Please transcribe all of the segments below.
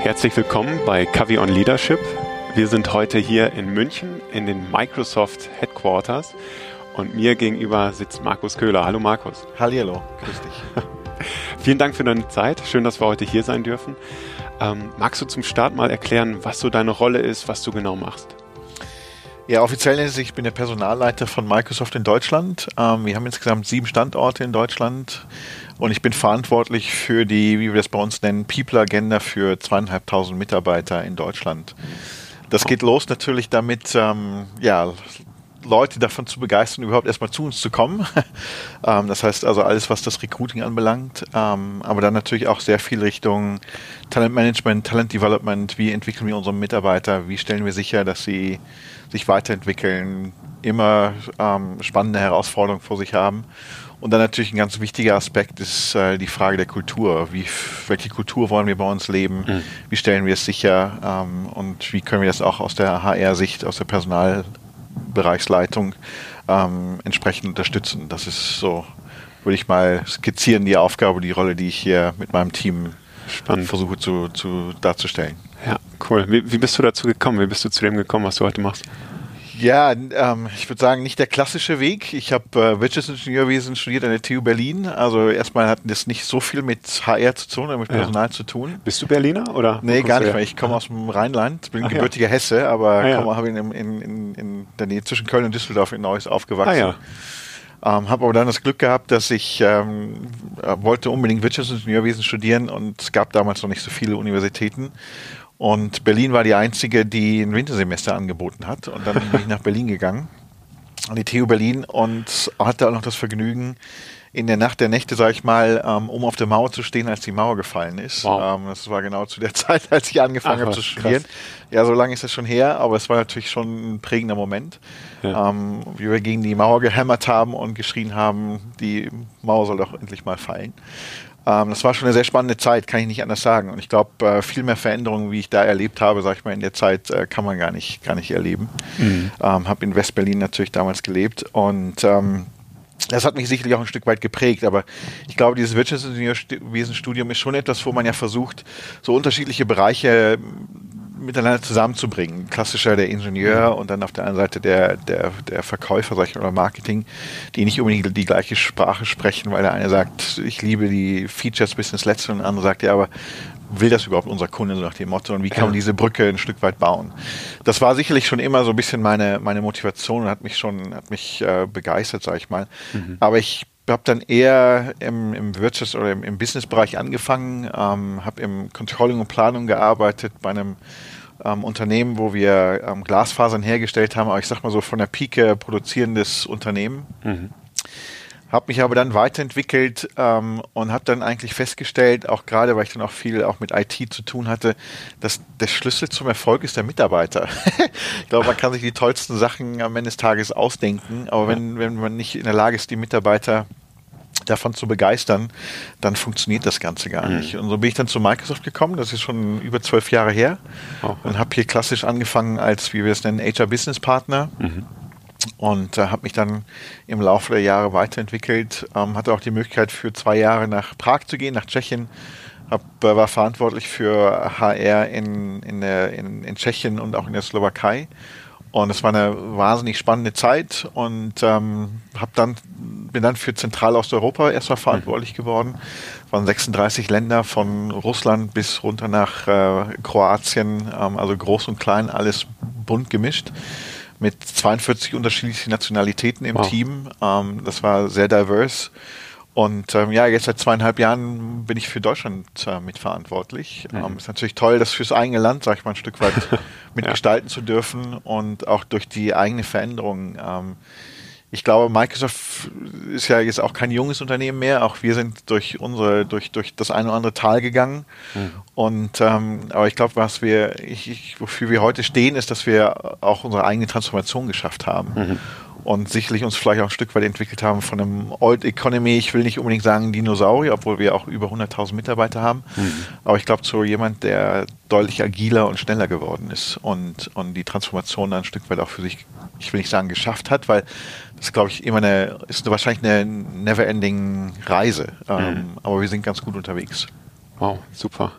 Herzlich willkommen bei Kavi on Leadership. Wir sind heute hier in München in den Microsoft Headquarters und mir gegenüber sitzt Markus Köhler. Hallo Markus. Hallihallo, grüß dich. Vielen Dank für deine Zeit. Schön, dass wir heute hier sein dürfen. Ähm, magst du zum Start mal erklären, was so deine Rolle ist, was du genau machst? Ja, offiziell ist es, ich bin der Personalleiter von Microsoft in Deutschland. Ähm, wir haben insgesamt sieben Standorte in Deutschland und ich bin verantwortlich für die, wie wir das bei uns nennen, People Agenda für zweieinhalbtausend Mitarbeiter in Deutschland. Das geht los natürlich damit, ähm, ja, Leute davon zu begeistern, überhaupt erstmal zu uns zu kommen. ähm, das heißt also alles, was das Recruiting anbelangt, ähm, aber dann natürlich auch sehr viel Richtung Talentmanagement, Talent Development, wie entwickeln wir unsere Mitarbeiter, wie stellen wir sicher, dass sie sich weiterentwickeln, immer ähm, spannende Herausforderungen vor sich haben und dann natürlich ein ganz wichtiger Aspekt ist äh, die Frage der Kultur. Wie, welche Kultur wollen wir bei uns leben? Mhm. Wie stellen wir es sicher? Ähm, und wie können wir das auch aus der HR-Sicht, aus der Personalbereichsleitung ähm, entsprechend unterstützen? Das ist so, würde ich mal skizzieren, die Aufgabe, die Rolle, die ich hier mit meinem Team Spannend. versuche zu, zu darzustellen. Ja, cool. Wie, wie bist du dazu gekommen? Wie bist du zu dem gekommen, was du heute machst? Ja, ähm, ich würde sagen, nicht der klassische Weg. Ich habe äh, Wirtschaftsingenieurwesen studiert an der TU Berlin. Also erstmal hat das nicht so viel mit HR zu tun, oder mit Personal ja. zu tun. Bist du Berliner oder? Nee, gar nicht mehr. Ich komme aus dem Rheinland, bin Ach, gebürtiger ja. Hesse, aber ah, ja. habe in, in, in, in, der Nähe zwischen Köln und Düsseldorf in Neuss aufgewachsen. Ah. Ähm, habe aber dann das Glück gehabt, dass ich ähm, wollte unbedingt Wirtschaftsingenieurwesen studieren und es gab damals noch nicht so viele Universitäten und Berlin war die einzige, die ein Wintersemester angeboten hat. Und dann bin ich nach Berlin gegangen, an die TU Berlin und hatte auch noch das Vergnügen, in der Nacht der Nächte, sag ich mal, ähm, um auf der Mauer zu stehen, als die Mauer gefallen ist. Wow. Ähm, das war genau zu der Zeit, als ich angefangen habe zu studieren. Krass. Ja, so lange ist das schon her, aber es war natürlich schon ein prägender Moment, ja. ähm, wie wir gegen die Mauer gehämmert haben und geschrien haben, die Mauer soll doch endlich mal fallen. Das war schon eine sehr spannende Zeit, kann ich nicht anders sagen. Und ich glaube, äh, viel mehr Veränderungen, wie ich da erlebt habe, sag ich mal, in der Zeit äh, kann man gar nicht, gar nicht erleben. Mhm. Ähm, habe in Westberlin natürlich damals gelebt und ähm, das hat mich sicherlich auch ein Stück weit geprägt, aber ich glaube, dieses Wirtschaftsingenieurwesenstudium ist schon etwas, wo man ja versucht, so unterschiedliche Bereiche miteinander zusammenzubringen. Klassischer der Ingenieur und dann auf der anderen Seite der, der, der Verkäufer, sag ich oder Marketing, die nicht unbedingt die gleiche Sprache sprechen, weil der eine sagt, ich liebe die Features bis ins Letzte und der andere sagt, ja, aber will das überhaupt unser Kunde so nach dem Motto und wie kann man diese Brücke ein Stück weit bauen? Das war sicherlich schon immer so ein bisschen meine, meine Motivation und hat mich schon, hat mich äh, begeistert, sag ich mal. Mhm. Aber ich habe dann eher im, im Wirtschafts- oder im, im Businessbereich angefangen, ähm, habe im Controlling und Planung gearbeitet bei einem ähm, Unternehmen, wo wir ähm, Glasfasern hergestellt haben, aber ich sag mal so von der Pike produzierendes Unternehmen. Mhm. Habe mich aber dann weiterentwickelt ähm, und habe dann eigentlich festgestellt, auch gerade weil ich dann auch viel auch mit IT zu tun hatte, dass der Schlüssel zum Erfolg ist der Mitarbeiter. ich glaube, man kann sich die tollsten Sachen am Ende des Tages ausdenken, aber wenn, wenn man nicht in der Lage ist, die Mitarbeiter davon zu begeistern, dann funktioniert das Ganze gar nicht. Mhm. Und so bin ich dann zu Microsoft gekommen, das ist schon über zwölf Jahre her okay. und habe hier klassisch angefangen als, wie wir es nennen, HR Business Partner. Mhm. Und äh, habe mich dann im Laufe der Jahre weiterentwickelt, ähm, hatte auch die Möglichkeit für zwei Jahre nach Prag zu gehen, nach Tschechien, hab, äh, war verantwortlich für HR in, in, der, in, in Tschechien und auch in der Slowakei. Und es war eine wahnsinnig spannende Zeit und ähm, hab dann, bin dann für Zentralosteuropa erstmal verantwortlich geworden. Waren 36 Länder von Russland bis runter nach äh, Kroatien, ähm, also groß und klein, alles bunt gemischt mit 42 unterschiedlichen Nationalitäten im wow. Team. Ähm, das war sehr diverse. Und ähm, ja, jetzt seit zweieinhalb Jahren bin ich für Deutschland äh, mitverantwortlich. Mhm. Ähm, ist natürlich toll, das fürs eigene Land, sag ich mal, ein Stück weit mitgestalten ja. zu dürfen und auch durch die eigene Veränderung. Ähm, ich glaube, Microsoft ist ja jetzt auch kein junges Unternehmen mehr. Auch wir sind durch unsere, durch, durch das eine oder andere Tal gegangen. Mhm. Und ähm, aber ich glaube, was wir, ich, ich, wofür wir heute stehen, ist, dass wir auch unsere eigene Transformation geschafft haben. Mhm und sicherlich uns vielleicht auch ein Stück weit entwickelt haben von einem Old Economy, ich will nicht unbedingt sagen Dinosaurier, obwohl wir auch über 100.000 Mitarbeiter haben, mhm. aber ich glaube zu jemand, der deutlich agiler und schneller geworden ist und, und die Transformation ein Stück weit auch für sich, ich will nicht sagen geschafft hat, weil das glaube ich immer eine, ist wahrscheinlich eine never-ending Reise, ähm, mhm. ähm, aber wir sind ganz gut unterwegs. Wow, super.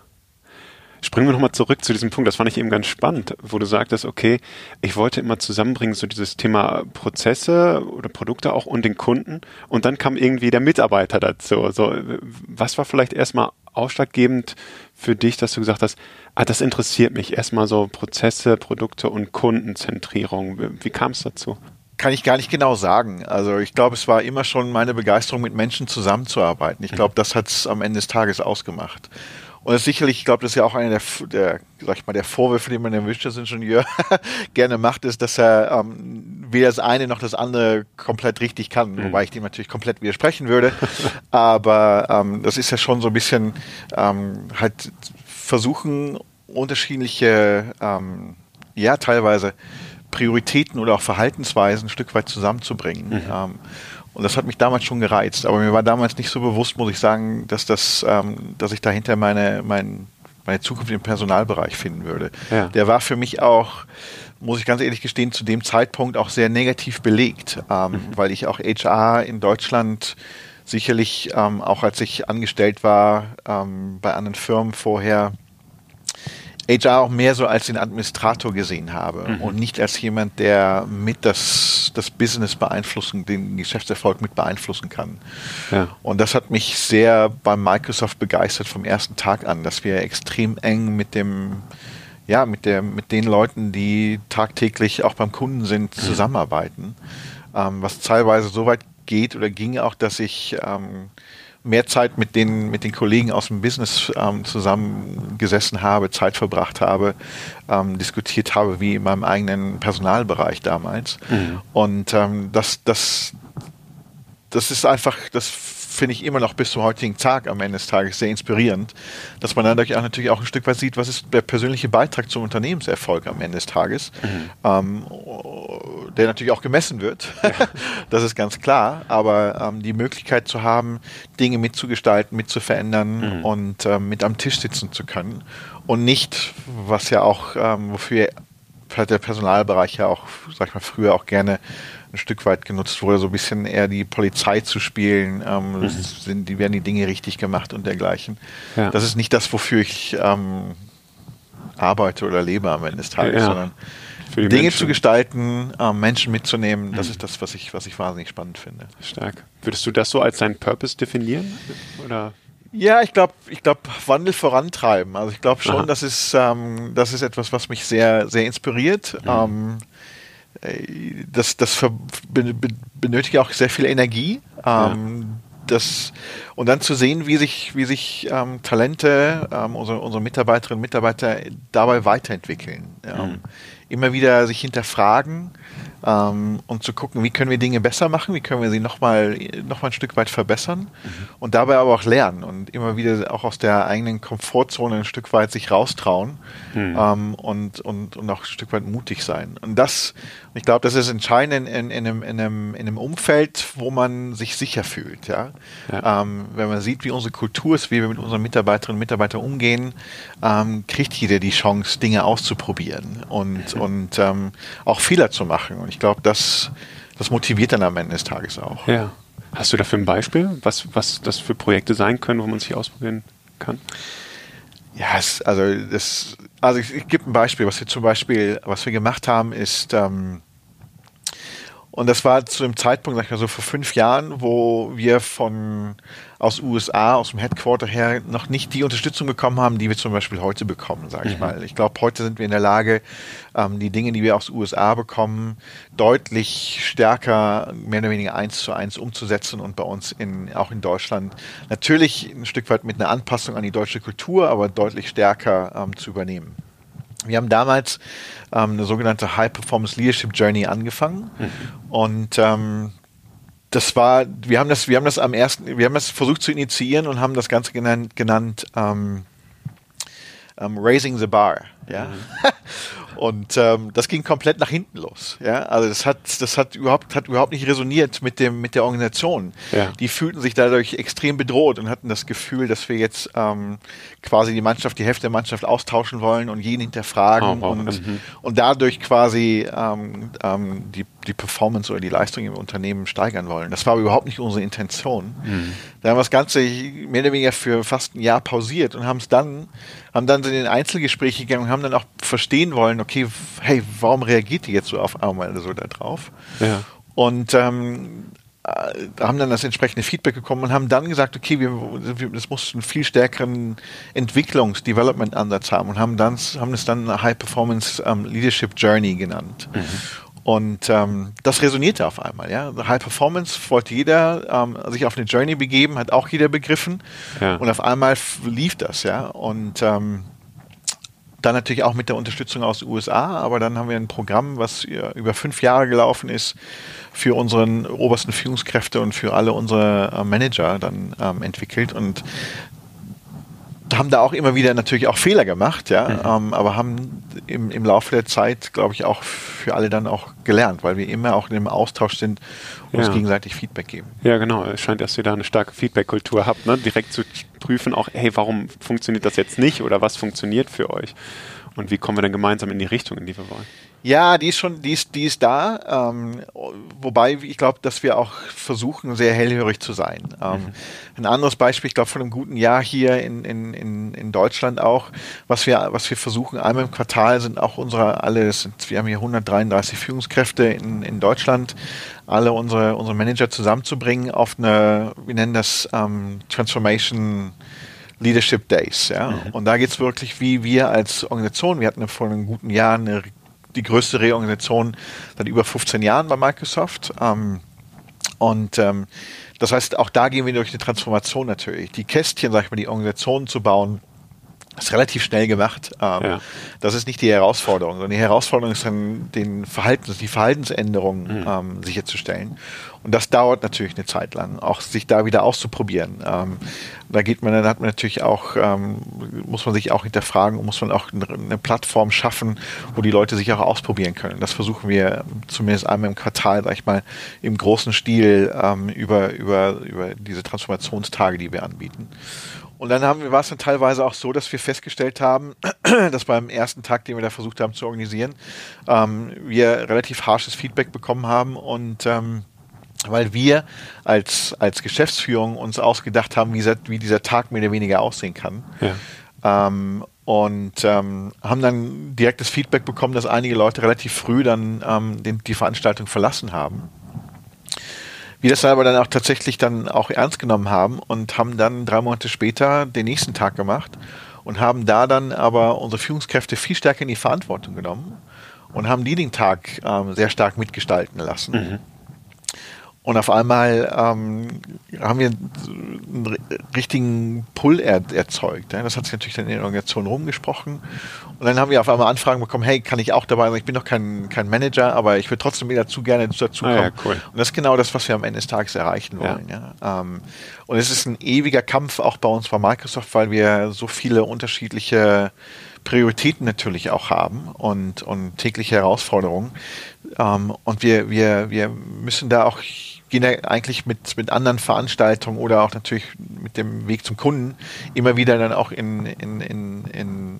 Springen wir nochmal zurück zu diesem Punkt, das fand ich eben ganz spannend, wo du sagtest, okay, ich wollte immer zusammenbringen, so dieses Thema Prozesse oder Produkte auch und den Kunden und dann kam irgendwie der Mitarbeiter dazu. So, was war vielleicht erstmal ausschlaggebend für dich, dass du gesagt hast, ah, das interessiert mich, erstmal so Prozesse, Produkte und Kundenzentrierung. Wie, wie kam es dazu? kann ich gar nicht genau sagen. Also ich glaube, es war immer schon meine Begeisterung, mit Menschen zusammenzuarbeiten. Ich glaube, das hat es am Ende des Tages ausgemacht. Und das sicherlich, ich glaube, das ist ja auch einer der, der, sag ich mal, der Vorwürfe, die man dem Wirtschaftsingenieur gerne macht, ist, dass er ähm, weder das eine noch das andere komplett richtig kann, mhm. wobei ich dem natürlich komplett widersprechen würde. Aber ähm, das ist ja schon so ein bisschen ähm, halt versuchen, unterschiedliche, ähm, ja, teilweise Prioritäten oder auch Verhaltensweisen ein Stück weit zusammenzubringen. Mhm. Ähm, und das hat mich damals schon gereizt. Aber mir war damals nicht so bewusst, muss ich sagen, dass, das, ähm, dass ich dahinter meine, mein, meine Zukunft im Personalbereich finden würde. Ja. Der war für mich auch, muss ich ganz ehrlich gestehen, zu dem Zeitpunkt auch sehr negativ belegt, ähm, mhm. weil ich auch HR in Deutschland sicherlich, ähm, auch als ich angestellt war ähm, bei anderen Firmen vorher, HR auch mehr so als den Administrator gesehen habe mhm. und nicht als jemand, der mit das, das Business beeinflussen, den Geschäftserfolg mit beeinflussen kann. Ja. Und das hat mich sehr beim Microsoft begeistert vom ersten Tag an, dass wir extrem eng mit dem ja, mit, der, mit den Leuten, die tagtäglich auch beim Kunden sind, mhm. zusammenarbeiten. Ähm, was teilweise so weit geht oder ging auch, dass ich ähm, mehr Zeit mit den, mit den Kollegen aus dem Business ähm, zusammengesessen habe, Zeit verbracht habe, ähm, diskutiert habe, wie in meinem eigenen Personalbereich damals. Mhm. Und ähm, das, das, das ist einfach, das finde ich immer noch bis zum heutigen Tag am Ende des Tages sehr inspirierend, dass man dann auch natürlich auch ein Stück weit sieht, was ist der persönliche Beitrag zum Unternehmenserfolg am Ende des Tages, mhm. ähm, der natürlich auch gemessen wird. Ja. das ist ganz klar. Aber ähm, die Möglichkeit zu haben, Dinge mitzugestalten, mitzuverändern mhm. und ähm, mit am Tisch sitzen zu können und nicht, was ja auch, ähm, wofür der Personalbereich ja auch, sag ich mal, früher auch gerne ein Stück weit genutzt wurde, so ein bisschen eher die Polizei zu spielen. Ähm, mhm. sind, die werden die Dinge richtig gemacht und dergleichen. Ja. Das ist nicht das, wofür ich ähm, arbeite oder lebe am Ende des Tages, ja. sondern Dinge Menschen. zu gestalten, ähm, Menschen mitzunehmen, das mhm. ist das, was ich, was ich wahnsinnig spannend finde. Stark. Würdest du das so als deinen Purpose definieren? Oder? Ja, ich glaube, ich glaube, Wandel vorantreiben. Also ich glaube schon, das ist, ähm, das ist etwas, was mich sehr, sehr inspiriert. Mhm. Ähm, äh, das, das benötigt auch sehr viel Energie. Ähm, ja. das, und dann zu sehen, wie sich, wie sich ähm, Talente, ähm, unsere, unsere Mitarbeiterinnen und Mitarbeiter dabei weiterentwickeln. Mhm. Immer wieder sich hinterfragen, ähm, und zu gucken, wie können wir Dinge besser machen, wie können wir sie nochmal noch mal ein Stück weit verbessern mhm. und dabei aber auch lernen und immer wieder auch aus der eigenen Komfortzone ein Stück weit sich raustrauen mhm. ähm, und, und, und auch ein Stück weit mutig sein. Und das, ich glaube, das ist entscheidend in, in, in, einem, in, einem, in einem Umfeld, wo man sich sicher fühlt. Ja? ja. Ähm, wenn man sieht, wie unsere Kultur ist, wie wir mit unseren Mitarbeiterinnen und Mitarbeitern umgehen, ähm, kriegt jeder die Chance, Dinge auszuprobieren und, mhm. und ähm, auch Fehler zu machen. Und ich glaube, das, das motiviert dann am Ende des Tages auch. Ja. Hast du dafür ein Beispiel, was, was das für Projekte sein können, wo man sich ausprobieren kann? Ja, es, also das, also ich, ich gebe ein Beispiel, was wir zum Beispiel, was wir gemacht haben, ist ähm, und das war zu dem Zeitpunkt, sag ich mal so vor fünf Jahren, wo wir von aus USA, aus dem Headquarter her, noch nicht die Unterstützung bekommen haben, die wir zum Beispiel heute bekommen, sage ich mhm. mal. Ich glaube, heute sind wir in der Lage, ähm, die Dinge, die wir aus USA bekommen, deutlich stärker, mehr oder weniger eins zu eins umzusetzen und bei uns in, auch in Deutschland natürlich ein Stück weit mit einer Anpassung an die deutsche Kultur, aber deutlich stärker ähm, zu übernehmen. Wir haben damals ähm, eine sogenannte High Performance Leadership Journey angefangen mhm. und ähm, das war, wir haben das, wir haben das am ersten, wir haben das versucht zu initiieren und haben das Ganze genannt, genannt ähm, um, ähm, Raising the Bar. Ja. Mhm. Und ähm, das ging komplett nach hinten los. Ja, also das hat, das hat überhaupt, hat überhaupt nicht resoniert mit dem, mit der Organisation. Ja. Die fühlten sich dadurch extrem bedroht und hatten das Gefühl, dass wir jetzt ähm, quasi die Mannschaft, die Hälfte der Mannschaft austauschen wollen und jeden hinterfragen oh, oh, und, mhm. und dadurch quasi ähm, ähm, die, die Performance oder die Leistung im Unternehmen steigern wollen. Das war aber überhaupt nicht unsere Intention. Mhm. Da haben wir das Ganze mehr oder weniger für fast ein Jahr pausiert und haben es dann, haben dann in den Einzelgespräche gegangen und haben dann auch verstehen wollen, okay, hey, warum reagiert die jetzt so auf einmal so da drauf? Ja. Und ähm, äh, haben dann das entsprechende Feedback bekommen und haben dann gesagt, okay, wir, das muss einen viel stärkeren Entwicklungs-Development-Ansatz haben und haben, dann, haben es dann High Performance um, ähm, Leadership Journey genannt. Mhm. Und ähm, das resonierte auf einmal. Ja? High Performance wollte jeder ähm, sich auf eine Journey begeben, hat auch jeder begriffen. Ja. Und auf einmal lief das. Ja? Und ähm, dann natürlich auch mit der Unterstützung aus den USA, aber dann haben wir ein Programm, was über fünf Jahre gelaufen ist, für unseren obersten Führungskräfte und für alle unsere äh, Manager dann ähm, entwickelt. Und haben da auch immer wieder natürlich auch Fehler gemacht, ja, mhm. ähm, aber haben im, im Laufe der Zeit, glaube ich, auch für alle dann auch gelernt, weil wir immer auch in einem Austausch sind und ja. uns gegenseitig Feedback geben. Ja, genau. Es scheint, dass ihr da eine starke Feedback-Kultur habt, ne? direkt zu prüfen, auch, hey, warum funktioniert das jetzt nicht oder was funktioniert für euch? Und wie kommen wir dann gemeinsam in die Richtung, in die wir wollen? Ja, die ist schon, die ist, die ist da. Ähm, wobei ich glaube, dass wir auch versuchen, sehr hellhörig zu sein. Ähm, mhm. Ein anderes Beispiel, ich glaube, von einem guten Jahr hier in, in, in, in Deutschland auch, was wir, was wir versuchen, einmal im Quartal sind auch unsere, alle, sind, wir haben hier 133 Führungskräfte in, in Deutschland, alle unsere, unsere Manager zusammenzubringen auf eine, wir nennen das ähm, Transformation Leadership Days. Ja? Mhm. Und da geht es wirklich, wie wir als Organisation, wir hatten vor einem guten Jahr eine die größte Reorganisation seit über 15 Jahren bei Microsoft. Ähm, und ähm, das heißt, auch da gehen wir durch eine Transformation natürlich. Die Kästchen, sag ich mal, die Organisationen zu bauen, ist relativ schnell gemacht. Ähm, ja. Das ist nicht die Herausforderung, sondern die Herausforderung ist dann, den Verhaltens, die Verhaltensänderungen mhm. ähm, sicherzustellen. Und das dauert natürlich eine Zeit lang, auch sich da wieder auszuprobieren. Ähm, da geht man, dann hat man natürlich auch, ähm, muss man sich auch hinterfragen und muss man auch eine Plattform schaffen, wo die Leute sich auch ausprobieren können. Das versuchen wir zumindest einmal im Quartal, sag ich mal, im großen Stil ähm, über, über, über diese Transformationstage, die wir anbieten. Und dann haben wir, war es dann teilweise auch so, dass wir festgestellt haben, dass beim ersten Tag, den wir da versucht haben zu organisieren, ähm, wir relativ harsches Feedback bekommen haben und ähm, weil wir als, als Geschäftsführung uns ausgedacht haben, wie, wie dieser Tag mehr oder weniger aussehen kann. Ja. Ähm, und ähm, haben dann direktes Feedback bekommen, dass einige Leute relativ früh dann ähm, den, die Veranstaltung verlassen haben wir das aber dann auch tatsächlich dann auch ernst genommen haben und haben dann drei Monate später den nächsten Tag gemacht und haben da dann aber unsere Führungskräfte viel stärker in die Verantwortung genommen und haben die den Tag ähm, sehr stark mitgestalten lassen. Mhm. Und auf einmal ähm, haben wir einen richtigen Pull er erzeugt. Das hat sich natürlich dann in der Organisation rumgesprochen. Und dann haben wir auf einmal Anfragen bekommen, hey, kann ich auch dabei sein? Ich bin doch kein, kein Manager, aber ich würde trotzdem wieder zu gerne dazu kommen. Ah, ja, cool. Und das ist genau das, was wir am Ende des Tages erreichen wollen. Ja. ja. Ähm, und es ist ein ewiger Kampf auch bei uns bei Microsoft, weil wir so viele unterschiedliche Prioritäten natürlich auch haben und, und tägliche Herausforderungen. Ähm, und wir, wir, wir müssen da auch gehen eigentlich mit, mit anderen Veranstaltungen oder auch natürlich mit dem Weg zum Kunden immer wieder dann auch in, in, in, in,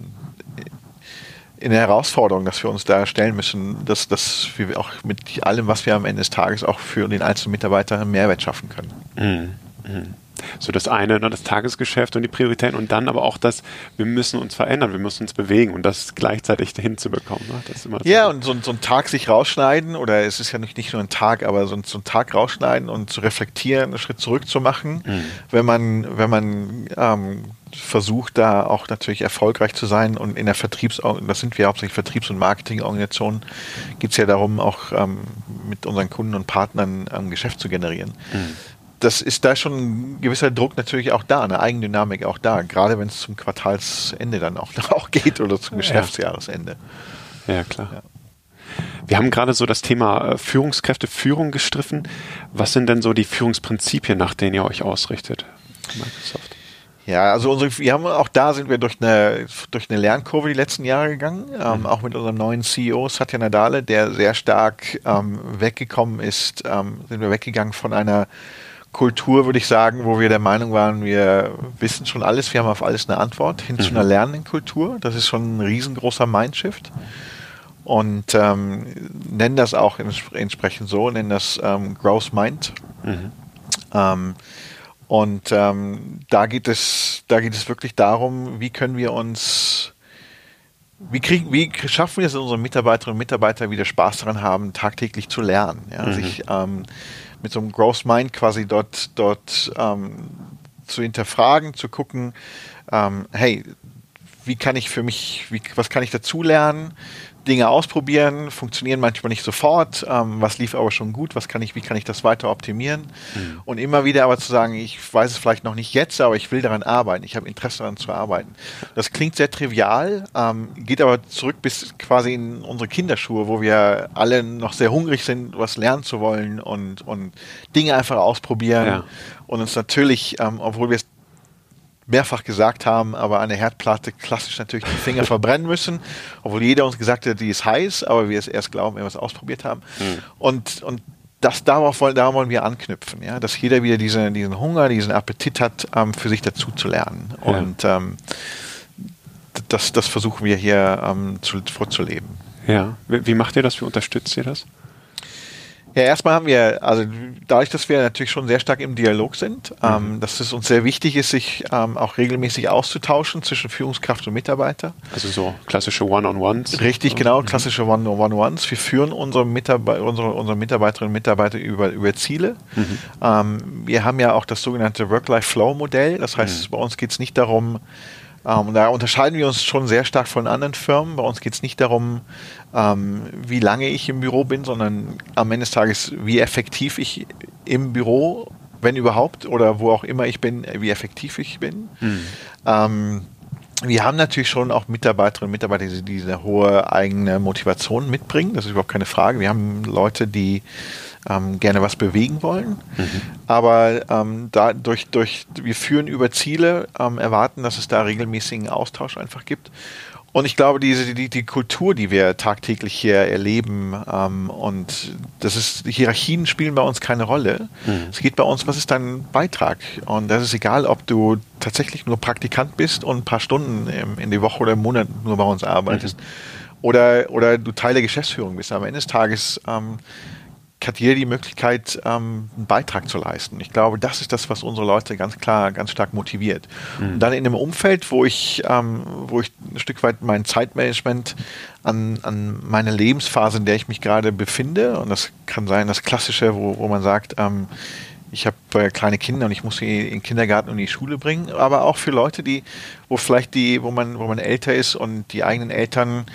in der Herausforderung, dass wir uns da stellen müssen, dass, dass wir auch mit allem, was wir am Ende des Tages auch für den einzelnen Mitarbeiter Mehrwert schaffen können. Mhm. Mhm so das eine, ne, das Tagesgeschäft und die Prioritäten und dann aber auch das, wir müssen uns verändern, wir müssen uns bewegen und das gleichzeitig hinzubekommen. Ne? Das ja, so. und so, so ein Tag sich rausschneiden oder es ist ja nicht, nicht nur ein Tag, aber so, so ein Tag rausschneiden und zu reflektieren, einen Schritt zurück zu machen, mhm. wenn man, wenn man ähm, versucht, da auch natürlich erfolgreich zu sein und in der Vertriebs, das sind wir hauptsächlich Vertriebs- und Marketingorganisationen, geht es ja darum, auch ähm, mit unseren Kunden und Partnern ähm, Geschäft zu generieren. Mhm das ist da schon ein gewisser Druck natürlich auch da, eine Eigendynamik auch da, gerade wenn es zum Quartalsende dann auch, auch geht oder zum Geschäftsjahresende. Ja, klar. Ja. Wir haben gerade so das Thema äh, Führungskräfte, Führung gestriffen. Was sind denn so die Führungsprinzipien, nach denen ihr euch ausrichtet? Microsoft. Ja, also unsere, wir haben auch da sind wir durch eine durch eine Lernkurve die letzten Jahre gegangen, ähm, mhm. auch mit unserem neuen CEO Satya Nadale, der sehr stark ähm, weggekommen ist, ähm, sind wir weggegangen von einer Kultur, würde ich sagen, wo wir der Meinung waren, wir wissen schon alles, wir haben auf alles eine Antwort, hin mhm. zu einer lernenden Kultur. Das ist schon ein riesengroßer Mindshift. Und ähm, nennen das auch entsprechend so, nennen das ähm, Growth Mind. Mhm. Ähm, und ähm, da geht es, da geht es wirklich darum, wie können wir uns, wie kriegen, wie schaffen wir es, dass unsere Mitarbeiterinnen und Mitarbeiter wieder Spaß daran haben, tagtäglich zu lernen, ja, mhm. sich ähm, mit so einem Growth Mind quasi dort, dort ähm, zu hinterfragen, zu gucken, ähm, hey, wie kann ich für mich, wie, was kann ich dazulernen? Dinge ausprobieren, funktionieren manchmal nicht sofort. Ähm, was lief aber schon gut? Was kann ich, wie kann ich das weiter optimieren? Mhm. Und immer wieder aber zu sagen, ich weiß es vielleicht noch nicht jetzt, aber ich will daran arbeiten. Ich habe Interesse daran zu arbeiten. Das klingt sehr trivial, ähm, geht aber zurück bis quasi in unsere Kinderschuhe, wo wir alle noch sehr hungrig sind, was lernen zu wollen und, und Dinge einfach ausprobieren. Ja. Und uns natürlich, ähm, obwohl wir es mehrfach gesagt haben, aber an der Herdplatte klassisch natürlich die Finger verbrennen müssen, obwohl jeder uns gesagt hat, die ist heiß, aber wir es erst glauben, wenn wir es ausprobiert haben. Mhm. Und, und das darauf wollen, darauf wollen wir anknüpfen, ja, dass jeder wieder diese, diesen Hunger, diesen Appetit hat, ähm, für sich dazu zu lernen. Ja. Und ähm, das, das versuchen wir hier ähm, zu, vorzuleben. Ja, wie macht ihr das? Wie unterstützt ihr das? Ja, erstmal haben wir, also dadurch, dass wir natürlich schon sehr stark im Dialog sind, mhm. ähm, dass es uns sehr wichtig ist, sich ähm, auch regelmäßig auszutauschen zwischen Führungskraft und Mitarbeiter. Also so klassische One-on-Ones. Richtig, genau, mhm. klassische One-on-Ones. Wir führen unsere, Mitarbe unsere, unsere Mitarbeiterinnen und Mitarbeiter über, über Ziele. Mhm. Ähm, wir haben ja auch das sogenannte Work-Life-Flow-Modell. Das heißt, mhm. bei uns geht es nicht darum, ähm, da unterscheiden wir uns schon sehr stark von anderen Firmen. Bei uns geht es nicht darum, ähm, wie lange ich im Büro bin, sondern am Ende des Tages, wie effektiv ich im Büro, wenn überhaupt, oder wo auch immer ich bin, wie effektiv ich bin. Mhm. Ähm, wir haben natürlich schon auch Mitarbeiterinnen und Mitarbeiter, die diese hohe eigene Motivation mitbringen. Das ist überhaupt keine Frage. Wir haben Leute, die ähm, gerne was bewegen wollen. Mhm. Aber ähm, da durch, durch, wir führen über Ziele, ähm, erwarten, dass es da regelmäßigen Austausch einfach gibt. Und ich glaube, diese, die, die Kultur, die wir tagtäglich hier erleben, ähm, und das ist, Hierarchien spielen bei uns keine Rolle. Mhm. Es geht bei uns, was ist dein Beitrag? Und das ist egal, ob du tatsächlich nur Praktikant bist und ein paar Stunden im, in die Woche oder im Monat nur bei uns arbeitest. Mhm. Oder, oder du Teil der Geschäftsführung bist. Am Ende des Tages ähm, hat jeder die Möglichkeit, ähm, einen Beitrag zu leisten. Ich glaube, das ist das, was unsere Leute ganz klar, ganz stark motiviert. Mhm. Und dann in einem Umfeld, wo ich, ähm, wo ich ein Stück weit mein Zeitmanagement an, an meine Lebensphase, in der ich mich gerade befinde, und das kann sein, das Klassische, wo, wo man sagt, ähm, ich habe äh, kleine Kinder und ich muss sie in den Kindergarten und in die Schule bringen, aber auch für Leute, die, wo vielleicht die, wo man, wo man älter ist und die eigenen Eltern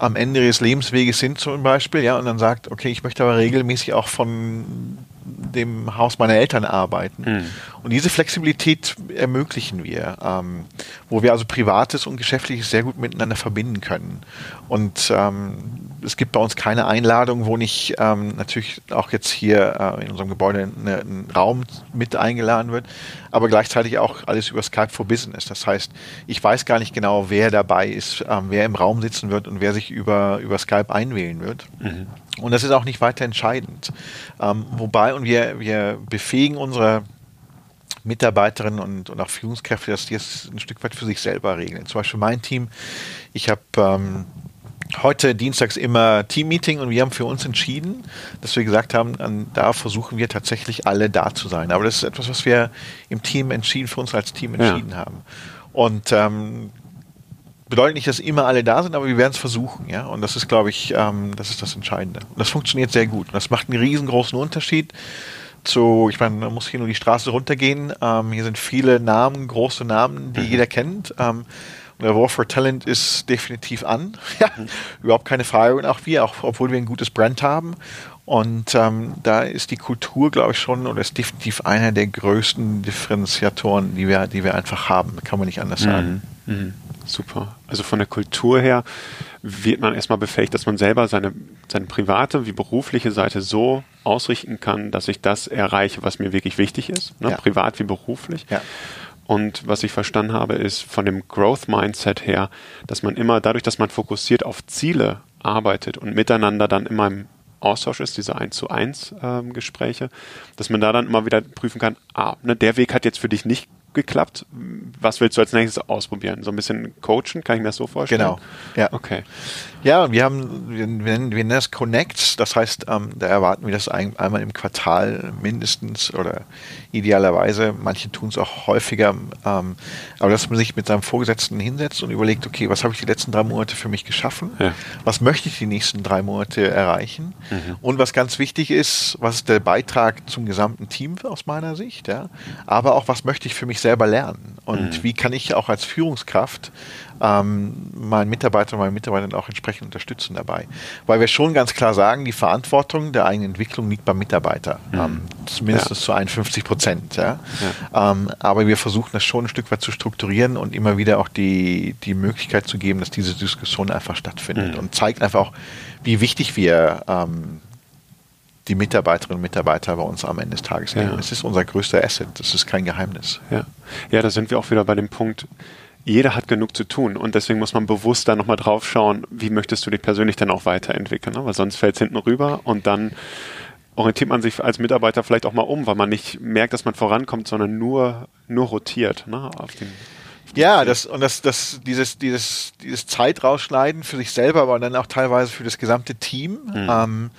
am Ende ihres Lebensweges sind zum Beispiel, ja, und dann sagt, okay, ich möchte aber regelmäßig auch von dem Haus meiner Eltern arbeiten. Mhm. Und diese Flexibilität ermöglichen wir, ähm, wo wir also Privates und Geschäftliches sehr gut miteinander verbinden können. Und ähm, es gibt bei uns keine Einladung, wo nicht ähm, natürlich auch jetzt hier äh, in unserem Gebäude eine, ein Raum mit eingeladen wird, aber gleichzeitig auch alles über Skype for Business. Das heißt, ich weiß gar nicht genau, wer dabei ist, ähm, wer im Raum sitzen wird und wer sich über, über Skype einwählen wird. Mhm. Und das ist auch nicht weiter entscheidend. Ähm, wobei, und wir, wir befähigen unsere Mitarbeiterinnen und, und auch Führungskräfte, dass die es ein Stück weit für sich selber regeln. Zum Beispiel mein Team, ich habe ähm, heute dienstags immer Teammeeting und wir haben für uns entschieden, dass wir gesagt haben, an, da versuchen wir tatsächlich alle da zu sein. Aber das ist etwas, was wir im Team entschieden, für uns als Team entschieden ja. haben. Und ähm, bedeutet nicht, dass immer alle da sind, aber wir werden es versuchen, ja. Und das ist, glaube ich, ähm, das ist das Entscheidende. Und das funktioniert sehr gut. Und das macht einen riesengroßen Unterschied zu, ich meine, man muss hier nur die Straße runtergehen. Ähm, hier sind viele Namen, große Namen, die mhm. jeder kennt. Ähm, der War for Talent ist definitiv an. ja, mhm. überhaupt keine Frage. Und auch wir, auch obwohl wir ein gutes Brand haben. Und ähm, da ist die Kultur, glaube ich, schon, oder ist definitiv einer der größten Differenziatoren, die wir, die wir einfach haben. Kann man nicht anders sagen. Mhm. mhm. super. Also von der Kultur her wird man erstmal befähigt, dass man selber seine, seine private wie berufliche Seite so ausrichten kann, dass ich das erreiche, was mir wirklich wichtig ist, ne? ja. privat wie beruflich. Ja. Und was ich verstanden habe, ist von dem Growth Mindset her, dass man immer dadurch, dass man fokussiert auf Ziele arbeitet und miteinander dann immer im Austausch ist, diese 1 zu 1 ähm, Gespräche, dass man da dann immer wieder prüfen kann, ah, ne, der Weg hat jetzt für dich nicht geklappt. Was willst du als nächstes ausprobieren? So ein bisschen coachen, kann ich mir das so vorstellen? Genau. Ja. Okay. Ja, wir haben, wir nennen, wir nennen das Connects. Das heißt, ähm, da erwarten wir das ein, einmal im Quartal mindestens oder idealerweise. Manche tun es auch häufiger. Ähm, aber dass man sich mit seinem Vorgesetzten hinsetzt und überlegt, okay, was habe ich die letzten drei Monate für mich geschaffen? Ja. Was möchte ich die nächsten drei Monate erreichen? Mhm. Und was ganz wichtig ist, was ist der Beitrag zum gesamten Team aus meiner Sicht? Ja? Aber auch, was möchte ich für mich selber lernen? Und mhm. wie kann ich auch als Führungskraft ähm, meinen Mitarbeiter und meine Mitarbeiter auch entsprechend unterstützen dabei. Weil wir schon ganz klar sagen, die Verantwortung der eigenen Entwicklung liegt beim Mitarbeiter. Mhm. Ähm, zumindest ja. zu 51 Prozent. Ja? ja. Ähm, aber wir versuchen das schon ein Stück weit zu strukturieren und immer wieder auch die, die Möglichkeit zu geben, dass diese Diskussion einfach stattfindet. Mhm. Und zeigt einfach auch, wie wichtig wir ähm, die Mitarbeiterinnen und Mitarbeiter bei uns am Ende des Tages nehmen. Es ist unser größter Asset, das ist kein Geheimnis. Ja. ja, da sind wir auch wieder bei dem Punkt, jeder hat genug zu tun und deswegen muss man bewusst da nochmal drauf schauen, wie möchtest du dich persönlich dann auch weiterentwickeln, ne? weil sonst fällt es hinten rüber und dann orientiert man sich als Mitarbeiter vielleicht auch mal um, weil man nicht merkt, dass man vorankommt, sondern nur, nur rotiert ne? auf den ja, das und das, das, dieses, dieses, dieses Zeit rausschneiden für sich selber, aber dann auch teilweise für das gesamte Team. Mhm. Ähm,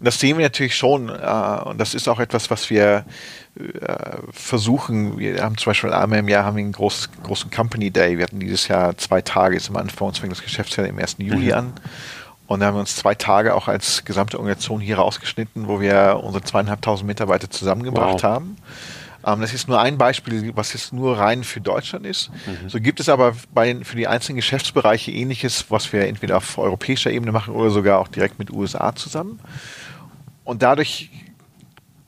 und das sehen wir natürlich schon. Äh, und das ist auch etwas, was wir äh, versuchen, wir haben zum Beispiel einmal im Jahr haben wir einen groß, großen Company Day. Wir hatten dieses Jahr zwei Tage, ist am Anfang uns fängt das Geschäftsjahr im 1. Juli mhm. an. Und da haben wir uns zwei Tage auch als gesamte Organisation hier rausgeschnitten, wo wir unsere zweieinhalbtausend Mitarbeiter zusammengebracht wow. haben. Ähm, das ist nur ein Beispiel, was jetzt nur rein für Deutschland ist. Mhm. So gibt es aber bei, für die einzelnen Geschäftsbereiche ähnliches, was wir entweder auf europäischer Ebene machen oder sogar auch direkt mit USA zusammen. Und dadurch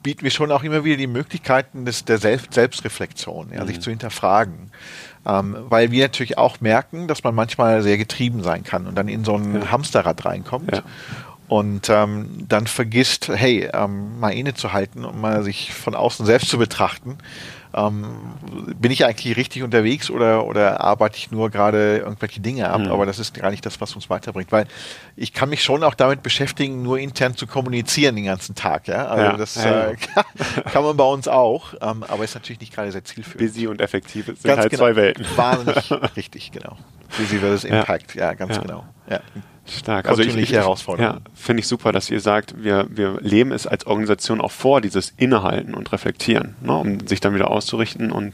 bieten wir schon auch immer wieder die Möglichkeiten des, der Selbst Selbstreflexion, ja, mhm. sich zu hinterfragen. Ähm, weil wir natürlich auch merken, dass man manchmal sehr getrieben sein kann und dann in so ein ja. Hamsterrad reinkommt. Ja. Und ähm, dann vergisst, hey, ähm, mal innezuhalten und mal sich von außen selbst zu betrachten ähm, bin ich eigentlich richtig unterwegs oder, oder arbeite ich nur gerade irgendwelche Dinge ab? Mhm. Aber das ist gar nicht das, was uns weiterbringt, weil ich kann mich schon auch damit beschäftigen, nur intern zu kommunizieren den ganzen Tag. Ja? Also ja. das ja, äh, kann man bei uns auch, ähm, aber ist natürlich nicht gerade sehr zielführend. Busy und effektiv sind ganz halt genau. zwei Welten. Wahnsinnig richtig, genau. Busy versus Impact, ja, ganz genau. Ja. Stark. Also ich, ich ja, finde ich super, dass ihr sagt, wir, wir leben es als Organisation auch vor, dieses Innehalten und Reflektieren, ne, um sich dann wieder auszurichten und,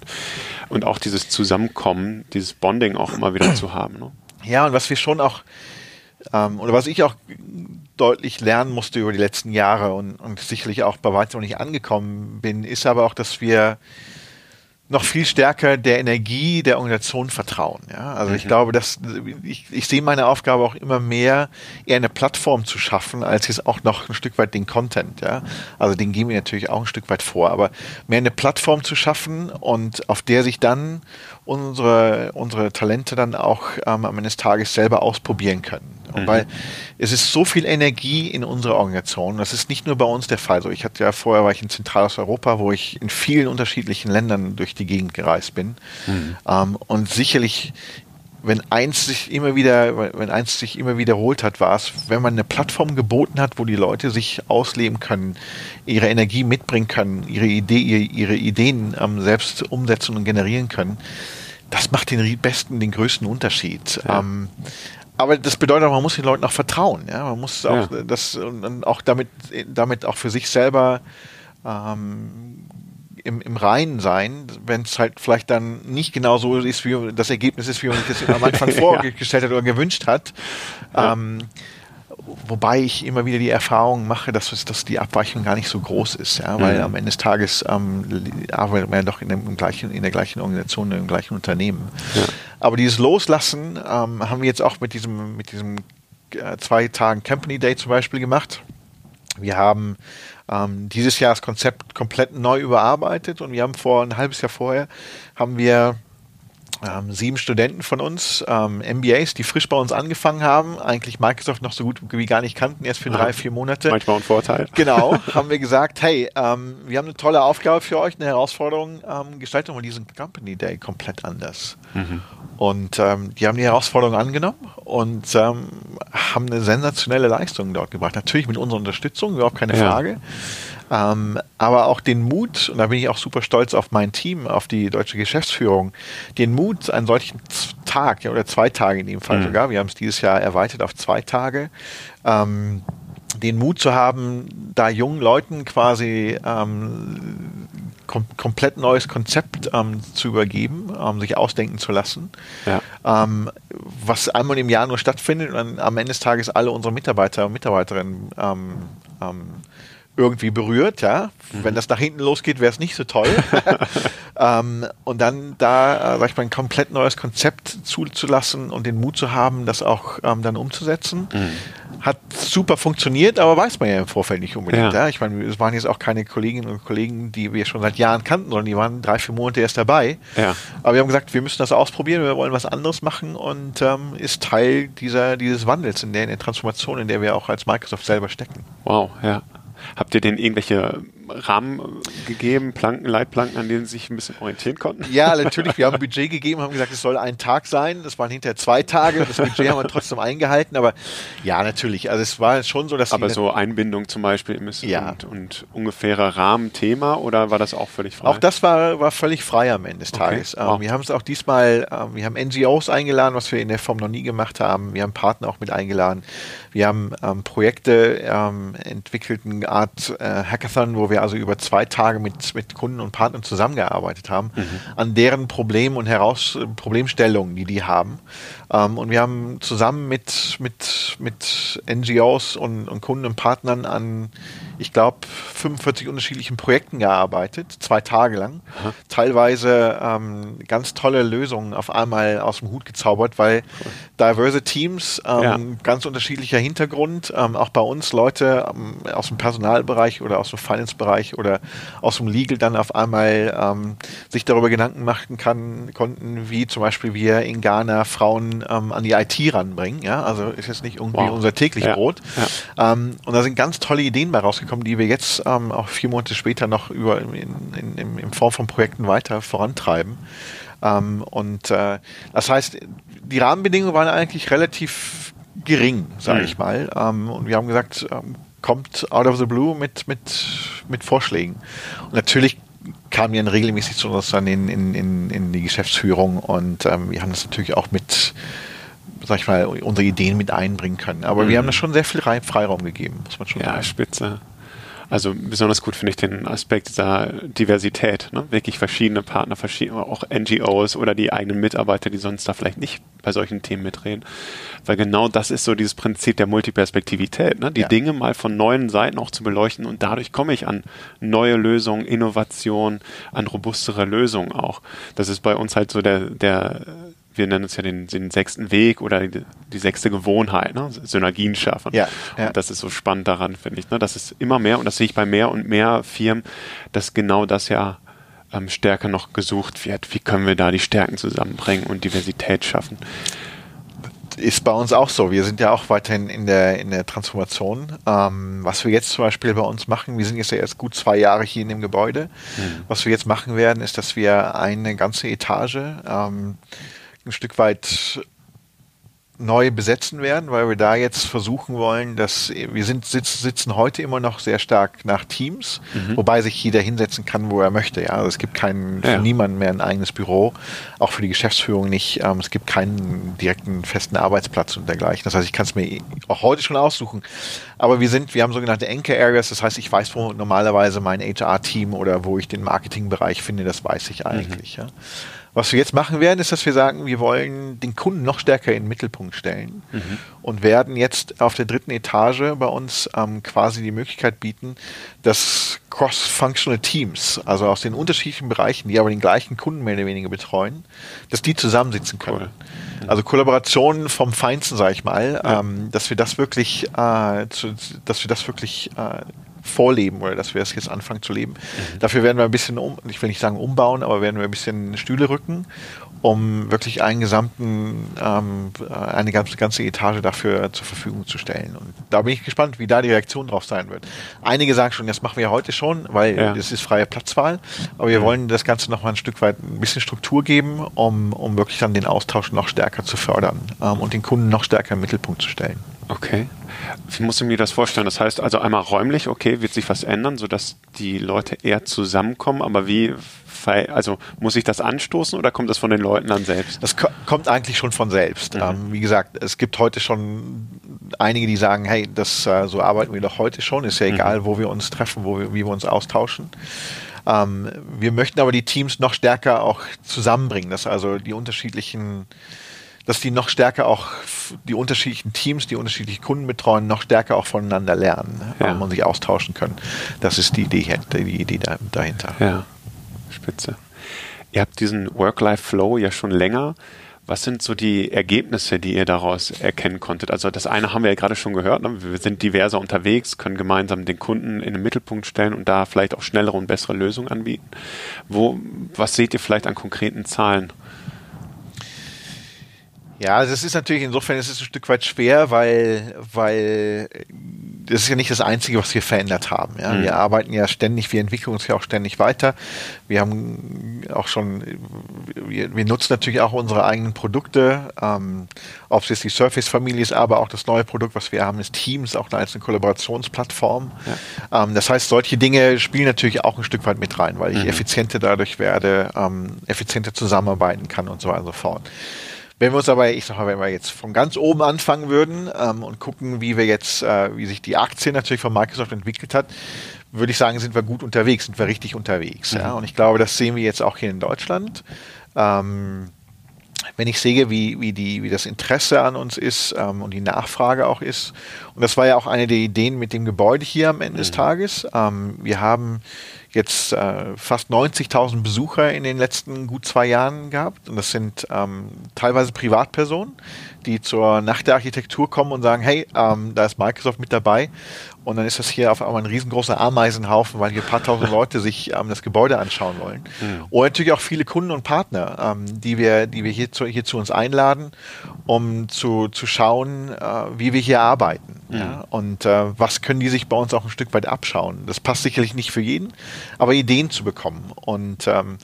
und auch dieses Zusammenkommen, dieses Bonding auch immer wieder zu haben. Ne? Ja, und was wir schon auch, ähm, oder was ich auch deutlich lernen musste über die letzten Jahre und, und sicherlich auch bei weitem noch nicht angekommen bin, ist aber auch, dass wir noch viel stärker der Energie der Organisation vertrauen. Ja? Also mhm. ich glaube, dass ich, ich sehe meine Aufgabe auch immer mehr, eher eine Plattform zu schaffen, als jetzt auch noch ein Stück weit den Content. Ja? Also den geben wir natürlich auch ein Stück weit vor, aber mehr eine Plattform zu schaffen und auf der sich dann unsere, unsere Talente dann auch ähm, am Ende des Tages selber ausprobieren können. Mhm. Weil es ist so viel Energie in unserer Organisation. Das ist nicht nur bei uns der Fall. So, ich hatte ja vorher war ich in Zentralosteuropa, wo ich in vielen unterschiedlichen Ländern durch die Gegend gereist bin. Mhm. Ähm, und sicherlich wenn eins sich immer wieder, wenn eins sich immer wiederholt hat, war es, wenn man eine Plattform geboten hat, wo die Leute sich ausleben können, ihre Energie mitbringen können, ihre Idee, ihre Ideen ähm, selbst umsetzen und generieren können, das macht den besten, den größten Unterschied. Ja. Ähm, aber das bedeutet auch, man muss den Leuten auch vertrauen. Ja? Man muss auch ja. das und auch damit, damit auch für sich selber ähm, im, im Reinen sein, wenn es halt vielleicht dann nicht genau so ist, wie das Ergebnis ist, wie man sich das am Anfang vorgestellt hat oder gewünscht hat. Ja. Wobei ich immer wieder die Erfahrung mache, dass, dass die Abweichung gar nicht so groß ist, ja, weil mhm. am Ende des Tages ähm, arbeitet man ja doch in, dem gleichen, in der gleichen Organisation, in dem gleichen Unternehmen. Ja. Aber dieses Loslassen ähm, haben wir jetzt auch mit diesem, mit diesem äh, zwei Tagen Company Day zum Beispiel gemacht. Wir haben ähm, dieses Jahr das Konzept komplett neu überarbeitet und wir haben vor ein halbes Jahr vorher haben wir ähm, sieben Studenten von uns, ähm, MBAs, die frisch bei uns angefangen haben, eigentlich Microsoft noch so gut wie gar nicht kannten, erst für drei, vier Monate. Manchmal ein Vorteil. Genau, haben wir gesagt, hey, ähm, wir haben eine tolle Aufgabe für euch, eine Herausforderung, ähm, gestalten wir diesen Company Day komplett anders. Mhm. Und ähm, die haben die Herausforderung angenommen und ähm, haben eine sensationelle Leistung dort gebracht. Natürlich mit unserer Unterstützung, überhaupt keine ja. Frage. Ähm, aber auch den Mut, und da bin ich auch super stolz auf mein Team, auf die deutsche Geschäftsführung, den Mut, einen solchen Tag ja, oder zwei Tage in dem Fall mhm. sogar, wir haben es dieses Jahr erweitert auf zwei Tage, ähm, den Mut zu haben, da jungen Leuten quasi ähm, kom komplett neues Konzept ähm, zu übergeben, ähm, sich ausdenken zu lassen, ja. ähm, was einmal im Jahr nur stattfindet und am Ende des Tages alle unsere Mitarbeiter und Mitarbeiterinnen ähm, ähm, irgendwie berührt, ja. Mhm. Wenn das nach hinten losgeht, wäre es nicht so toll. ähm, und dann da, äh, sag ich mal, ein komplett neues Konzept zuzulassen und den Mut zu haben, das auch ähm, dann umzusetzen. Mhm. Hat super funktioniert, aber weiß man ja im Vorfeld nicht unbedingt. Ja. ja. Ich meine, es waren jetzt auch keine Kolleginnen und Kollegen, die wir schon seit Jahren kannten, sondern die waren drei, vier Monate erst dabei. Ja. Aber wir haben gesagt, wir müssen das ausprobieren, wir wollen was anderes machen und ähm, ist Teil dieser, dieses Wandels, in der, in der Transformation, in der wir auch als Microsoft selber stecken. Wow, ja. Habt ihr denn irgendwelche Rahmen gegeben, Planken, Leitplanken, an denen sie sich ein bisschen orientieren konnten? Ja, natürlich. Wir haben ein Budget gegeben, haben gesagt, es soll ein Tag sein. Das waren hinterher zwei Tage. Das Budget haben wir trotzdem eingehalten. Aber ja, natürlich. Also es war schon so, dass aber so Einbindung zum Beispiel ja. und, und ungefährer Rahmenthema oder war das auch völlig frei? Auch das war, war völlig frei am Ende des Tages. Okay. Ähm, wow. wir haben es auch diesmal, ähm, wir haben NGOs eingeladen, was wir in der Form noch nie gemacht haben. Wir haben Partner auch mit eingeladen. Wir haben ähm, Projekte ähm, entwickelt, eine Art äh, Hackathon, wo wir also über zwei Tage mit, mit Kunden und Partnern zusammengearbeitet haben, mhm. an deren Problemen und Heraus Problemstellungen, die die haben. Ähm, und wir haben zusammen mit, mit, mit NGOs und, und Kunden und Partnern an, ich glaube, 45 unterschiedlichen Projekten gearbeitet, zwei Tage lang. Aha. Teilweise ähm, ganz tolle Lösungen auf einmal aus dem Hut gezaubert, weil cool. diverse Teams, ähm, ja. ganz unterschiedlicher Hintergrund, ähm, auch bei uns Leute ähm, aus dem Personalbereich oder aus dem Finance-Bereich oder aus dem Legal dann auf einmal ähm, sich darüber Gedanken machen kann, konnten, wie zum Beispiel wir in Ghana Frauen ähm, an die IT ranbringen. Ja? Also ist jetzt nicht irgendwie wow. unser täglich ja. Brot. Ja. Und da sind ganz tolle Ideen bei rausgekommen, die wir jetzt ähm, auch vier Monate später noch über in, in, in, in Form von Projekten weiter vorantreiben. Ähm, und äh, das heißt, die Rahmenbedingungen waren eigentlich relativ gering, sage mhm. ich mal. Ähm, und wir haben gesagt, ähm, kommt out of the blue mit, mit, mit Vorschlägen. Und natürlich kamen dann regelmäßig zu uns dann in, in, in, in die Geschäftsführung und ähm, wir haben das natürlich auch mit, sag ich mal, unsere Ideen mit einbringen können. Aber mhm. wir haben da schon sehr viel Freiraum gegeben, muss man schon ja, sagen. Ja, spitze. Also besonders gut finde ich den Aspekt dieser Diversität, ne? wirklich verschiedene Partner, verschiedene, auch NGOs oder die eigenen Mitarbeiter, die sonst da vielleicht nicht bei solchen Themen mitreden. Weil genau das ist so dieses Prinzip der Multiperspektivität, ne? die ja. Dinge mal von neuen Seiten auch zu beleuchten und dadurch komme ich an neue Lösungen, Innovation, an robustere Lösungen auch. Das ist bei uns halt so der, der wir nennen es ja den, den sechsten Weg oder die, die sechste Gewohnheit, ne? Synergien schaffen. Ja, ja. Und das ist so spannend daran, finde ich. Ne? Das ist immer mehr, und das sehe ich bei mehr und mehr Firmen, dass genau das ja ähm, stärker noch gesucht wird. Wie können wir da die Stärken zusammenbringen und Diversität schaffen? ist bei uns auch so. Wir sind ja auch weiterhin in der, in der Transformation. Ähm, was wir jetzt zum Beispiel bei uns machen, wir sind jetzt ja erst gut zwei Jahre hier in dem Gebäude. Mhm. Was wir jetzt machen werden, ist, dass wir eine ganze Etage ähm, ein Stück weit neu besetzen werden, weil wir da jetzt versuchen wollen, dass wir sind, sitz, sitzen heute immer noch sehr stark nach Teams, mhm. wobei sich jeder hinsetzen kann, wo er möchte. Ja, also es gibt keinen, ja. für niemanden mehr ein eigenes Büro, auch für die Geschäftsführung nicht. Ähm, es gibt keinen direkten festen Arbeitsplatz und dergleichen. Das heißt, ich kann es mir auch heute schon aussuchen. Aber wir sind, wir haben sogenannte Anchor Areas. Das heißt, ich weiß, wo normalerweise mein HR-Team oder wo ich den Marketingbereich finde. Das weiß ich eigentlich. Mhm. Ja. Was wir jetzt machen werden, ist, dass wir sagen, wir wollen den Kunden noch stärker in den Mittelpunkt stellen mhm. und werden jetzt auf der dritten Etage bei uns ähm, quasi die Möglichkeit bieten, dass cross-functional Teams, also aus den unterschiedlichen Bereichen, die aber den gleichen Kunden mehr oder weniger betreuen, dass die zusammensitzen können. Cool. Mhm. Also Kollaborationen vom Feinsten, sage ich mal, ja. ähm, dass wir das wirklich, äh, zu, dass wir das wirklich äh, vorleben oder dass wir es jetzt anfangen zu leben. Mhm. Dafür werden wir ein bisschen um, ich will nicht sagen umbauen, aber werden wir ein bisschen Stühle rücken um wirklich einen gesamten, ähm, eine ganze, ganze Etage dafür zur Verfügung zu stellen. Und da bin ich gespannt, wie da die Reaktion drauf sein wird. Einige sagen schon, das machen wir heute schon, weil ja. das ist freie Platzwahl, aber wir wollen das Ganze noch mal ein Stück weit ein bisschen Struktur geben, um, um wirklich dann den Austausch noch stärker zu fördern ähm, und den Kunden noch stärker im Mittelpunkt zu stellen. Okay. Wie muss ich mir das vorstellen? Das heißt also einmal räumlich, okay, wird sich was ändern, sodass die Leute eher zusammenkommen, aber wie also muss ich das anstoßen oder kommt das von den Leuten dann selbst? Das kommt eigentlich schon von selbst. Mhm. Ähm, wie gesagt, es gibt heute schon einige, die sagen, hey, das äh, so arbeiten wir doch heute schon. Ist ja mhm. egal, mhm. wo wir uns treffen, wo wir, wie wir uns austauschen. Ähm, wir möchten aber die Teams noch stärker auch zusammenbringen, dass also die unterschiedlichen dass die noch stärker auch die unterschiedlichen Teams, die unterschiedliche Kunden betreuen, noch stärker auch voneinander lernen ja. ähm, und sich austauschen können. Das ist die Idee, die Idee dahinter. Ja. Spitze. Ihr habt diesen Work-Life-Flow ja schon länger. Was sind so die Ergebnisse, die ihr daraus erkennen konntet? Also das eine haben wir ja gerade schon gehört, ne? wir sind diverser unterwegs, können gemeinsam den Kunden in den Mittelpunkt stellen und da vielleicht auch schnellere und bessere Lösungen anbieten. Wo, was seht ihr vielleicht an konkreten Zahlen? Ja, das ist natürlich insofern ist es ein Stück weit schwer, weil, weil das ist ja nicht das Einzige, was wir verändert haben. Ja? Mhm. Wir arbeiten ja ständig, wir entwickeln uns ja auch ständig weiter. Wir haben auch schon, wir, wir nutzen natürlich auch unsere eigenen Produkte, ähm, ob es jetzt die Surface-Familie ist, aber auch das neue Produkt, was wir haben, ist Teams, auch eine einzelne Kollaborationsplattform. Ja. Ähm, das heißt, solche Dinge spielen natürlich auch ein Stück weit mit rein, weil ich mhm. effizienter dadurch werde, ähm, effizienter zusammenarbeiten kann und so weiter und so fort. Wenn wir uns aber, ich sag mal, wenn wir jetzt von ganz oben anfangen würden ähm, und gucken, wie wir jetzt, äh, wie sich die Aktie natürlich von Microsoft entwickelt hat, würde ich sagen, sind wir gut unterwegs, sind wir richtig unterwegs. Mhm. Ja? Und ich glaube, das sehen wir jetzt auch hier in Deutschland. Ähm, wenn ich sehe, wie, wie, die, wie das Interesse an uns ist ähm, und die Nachfrage auch ist. Und das war ja auch eine der Ideen mit dem Gebäude hier am Ende mhm. des Tages. Ähm, wir haben jetzt äh, fast 90.000 Besucher in den letzten gut zwei Jahren gehabt. Und das sind ähm, teilweise Privatpersonen, die zur Nacht der Architektur kommen und sagen, hey, ähm, da ist Microsoft mit dabei. Und dann ist das hier auf einmal ein riesengroßer Ameisenhaufen, weil hier ein paar tausend Leute sich ähm, das Gebäude anschauen wollen. Mhm. Und natürlich auch viele Kunden und Partner, ähm, die wir, die wir hier zu, hier zu uns einladen, um zu, zu schauen, äh, wie wir hier arbeiten. Mhm. Ja? Und äh, was können die sich bei uns auch ein Stück weit abschauen. Das passt sicherlich nicht für jeden, aber Ideen zu bekommen. Und ähm,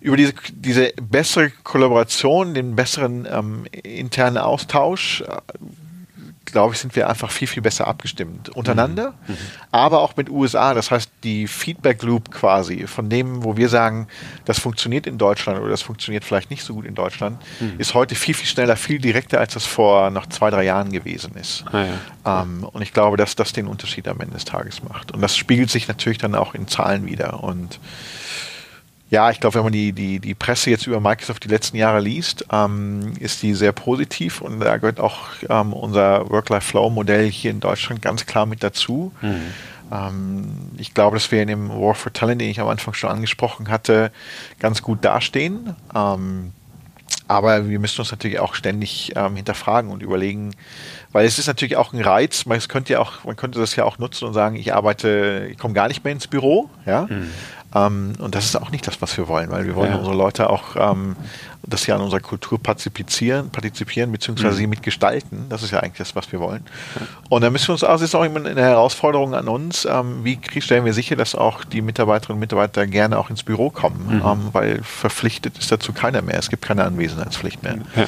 über diese, diese bessere Kollaboration, den besseren ähm, internen Austausch, äh, glaube ich, sind wir einfach viel, viel besser abgestimmt untereinander, mhm. mhm. aber auch mit USA. Das heißt, die Feedback Loop quasi von dem, wo wir sagen, das funktioniert in Deutschland oder das funktioniert vielleicht nicht so gut in Deutschland, mhm. ist heute viel, viel schneller, viel direkter, als das vor noch zwei, drei Jahren gewesen ist. Ah, ja. ähm, und ich glaube, dass das den Unterschied am Ende des Tages macht. Und das spiegelt sich natürlich dann auch in Zahlen wieder. Und ja, ich glaube, wenn man die, die, die Presse jetzt über Microsoft die letzten Jahre liest, ähm, ist die sehr positiv und da gehört auch ähm, unser Work-Life-Flow-Modell hier in Deutschland ganz klar mit dazu. Mhm. Ähm, ich glaube, dass wir in dem War for Talent, den ich am Anfang schon angesprochen hatte, ganz gut dastehen. Ähm, aber wir müssen uns natürlich auch ständig ähm, hinterfragen und überlegen, weil es ist natürlich auch ein Reiz. Man könnte ja auch, man könnte das ja auch nutzen und sagen, ich arbeite, ich komme gar nicht mehr ins Büro, ja. Mhm. Ähm, und das ist auch nicht das, was wir wollen, weil wir wollen ja. unsere Leute auch, ähm, dass sie an unserer Kultur partizipieren, partizipieren beziehungsweise mhm. sie mitgestalten. Das ist ja eigentlich das, was wir wollen. Ja. Und da müssen wir uns, also ist auch immer eine Herausforderung an uns, ähm, wie stellen wir sicher, dass auch die Mitarbeiterinnen und Mitarbeiter gerne auch ins Büro kommen, mhm. ähm, weil verpflichtet ist dazu keiner mehr. Es gibt keine Anwesenheitspflicht mehr. Ja.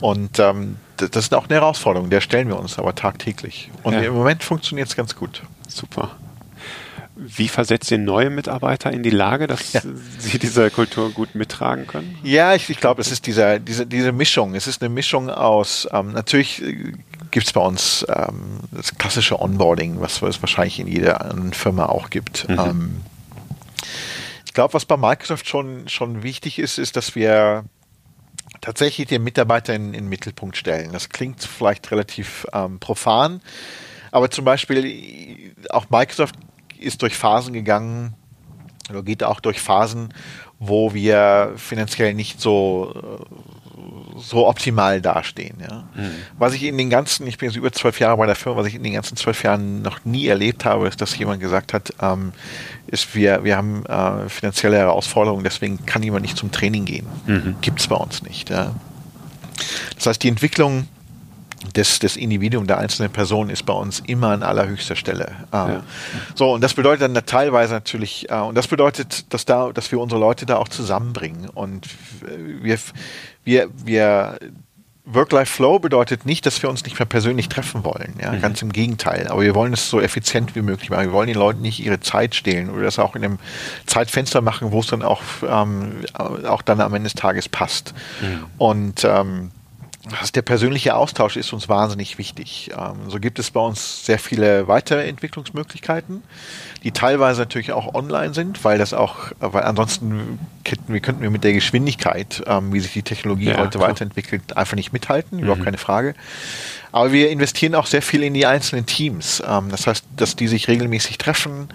Und ähm, das ist auch eine Herausforderung, der stellen wir uns aber tagtäglich. Und im Moment funktioniert es ganz gut. Super. Wie versetzt ihr neue Mitarbeiter in die Lage, dass ja. sie diese Kultur gut mittragen können? Ja, ich, ich glaube, es ist dieser, diese, diese Mischung. Es ist eine Mischung aus, ähm, natürlich äh, gibt es bei uns ähm, das klassische Onboarding, was es wahrscheinlich in jeder Firma auch gibt. Mhm. Ähm, ich glaube, was bei Microsoft schon, schon wichtig ist, ist, dass wir tatsächlich den Mitarbeiter in, in den Mittelpunkt stellen. Das klingt vielleicht relativ ähm, profan, aber zum Beispiel auch Microsoft ist durch Phasen gegangen oder geht auch durch Phasen, wo wir finanziell nicht so, so optimal dastehen. Ja. Mhm. Was ich in den ganzen, ich bin jetzt über zwölf Jahre bei der Firma, was ich in den ganzen zwölf Jahren noch nie erlebt habe, ist, dass jemand gesagt hat, ähm, ist, wir, wir haben äh, finanzielle Herausforderungen, deswegen kann jemand nicht zum Training gehen. Mhm. Gibt es bei uns nicht. Ja. Das heißt, die Entwicklung des, des Individuums der einzelnen Person ist bei uns immer an allerhöchster Stelle. Ähm, ja. So, und das bedeutet dann teilweise natürlich, äh, und das bedeutet, dass da, dass wir unsere Leute da auch zusammenbringen. Und wir, wir, wir Work-Life-Flow bedeutet nicht, dass wir uns nicht mehr persönlich treffen wollen. Ja, mhm. ganz im Gegenteil. Aber wir wollen es so effizient wie möglich machen. Wir wollen den Leuten nicht ihre Zeit stehlen oder das auch in einem Zeitfenster machen, wo es dann auch, ähm, auch dann am Ende des Tages passt. Mhm. Und ähm, also der persönliche Austausch ist uns wahnsinnig wichtig. Ähm, so gibt es bei uns sehr viele Weiterentwicklungsmöglichkeiten, die teilweise natürlich auch online sind, weil das auch, weil ansonsten könnten wir, könnten wir mit der Geschwindigkeit, ähm, wie sich die Technologie ja, heute klar. weiterentwickelt, einfach nicht mithalten, mhm. überhaupt keine Frage. Aber wir investieren auch sehr viel in die einzelnen Teams. Ähm, das heißt, dass die sich regelmäßig treffen.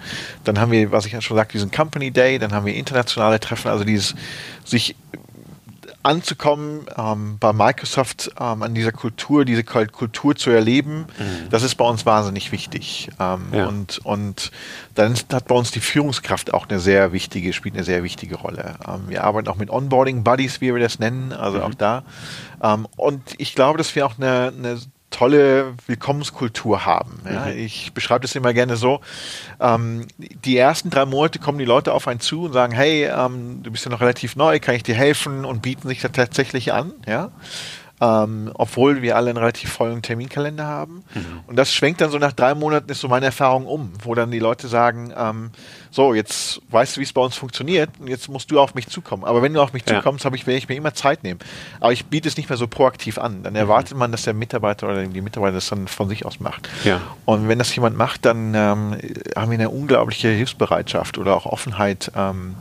Dann haben wir, was ich ja schon sagte, diesen Company Day, dann haben wir internationale Treffen, also dieses sich anzukommen, ähm, bei Microsoft ähm, an dieser Kultur, diese Kultur zu erleben, mhm. das ist bei uns wahnsinnig wichtig. Ähm, ja. Und, und dann hat bei uns die Führungskraft auch eine sehr wichtige, spielt eine sehr wichtige Rolle. Ähm, wir arbeiten auch mit Onboarding Buddies, wie wir das nennen, also mhm. auch da. Ähm, und ich glaube, dass wir auch eine, eine tolle Willkommenskultur haben. Ja, mhm. Ich beschreibe das immer gerne so. Ähm, die ersten drei Monate kommen die Leute auf einen zu und sagen, hey, ähm, du bist ja noch relativ neu, kann ich dir helfen und bieten sich da tatsächlich an. Ja? Ähm, obwohl wir alle einen relativ vollen Terminkalender haben. Mhm. Und das schwenkt dann so nach drei Monaten, ist so meine Erfahrung um, wo dann die Leute sagen, ähm, so, jetzt weißt du, wie es bei uns funktioniert und jetzt musst du auf mich zukommen. Aber wenn du auf mich ja. zukommst, ich, werde ich mir immer Zeit nehmen. Aber ich biete es nicht mehr so proaktiv an. Dann erwartet mhm. man, dass der Mitarbeiter oder die Mitarbeiter das dann von sich aus macht. Ja. Und wenn das jemand macht, dann ähm, haben wir eine unglaubliche Hilfsbereitschaft oder auch Offenheit, ähm,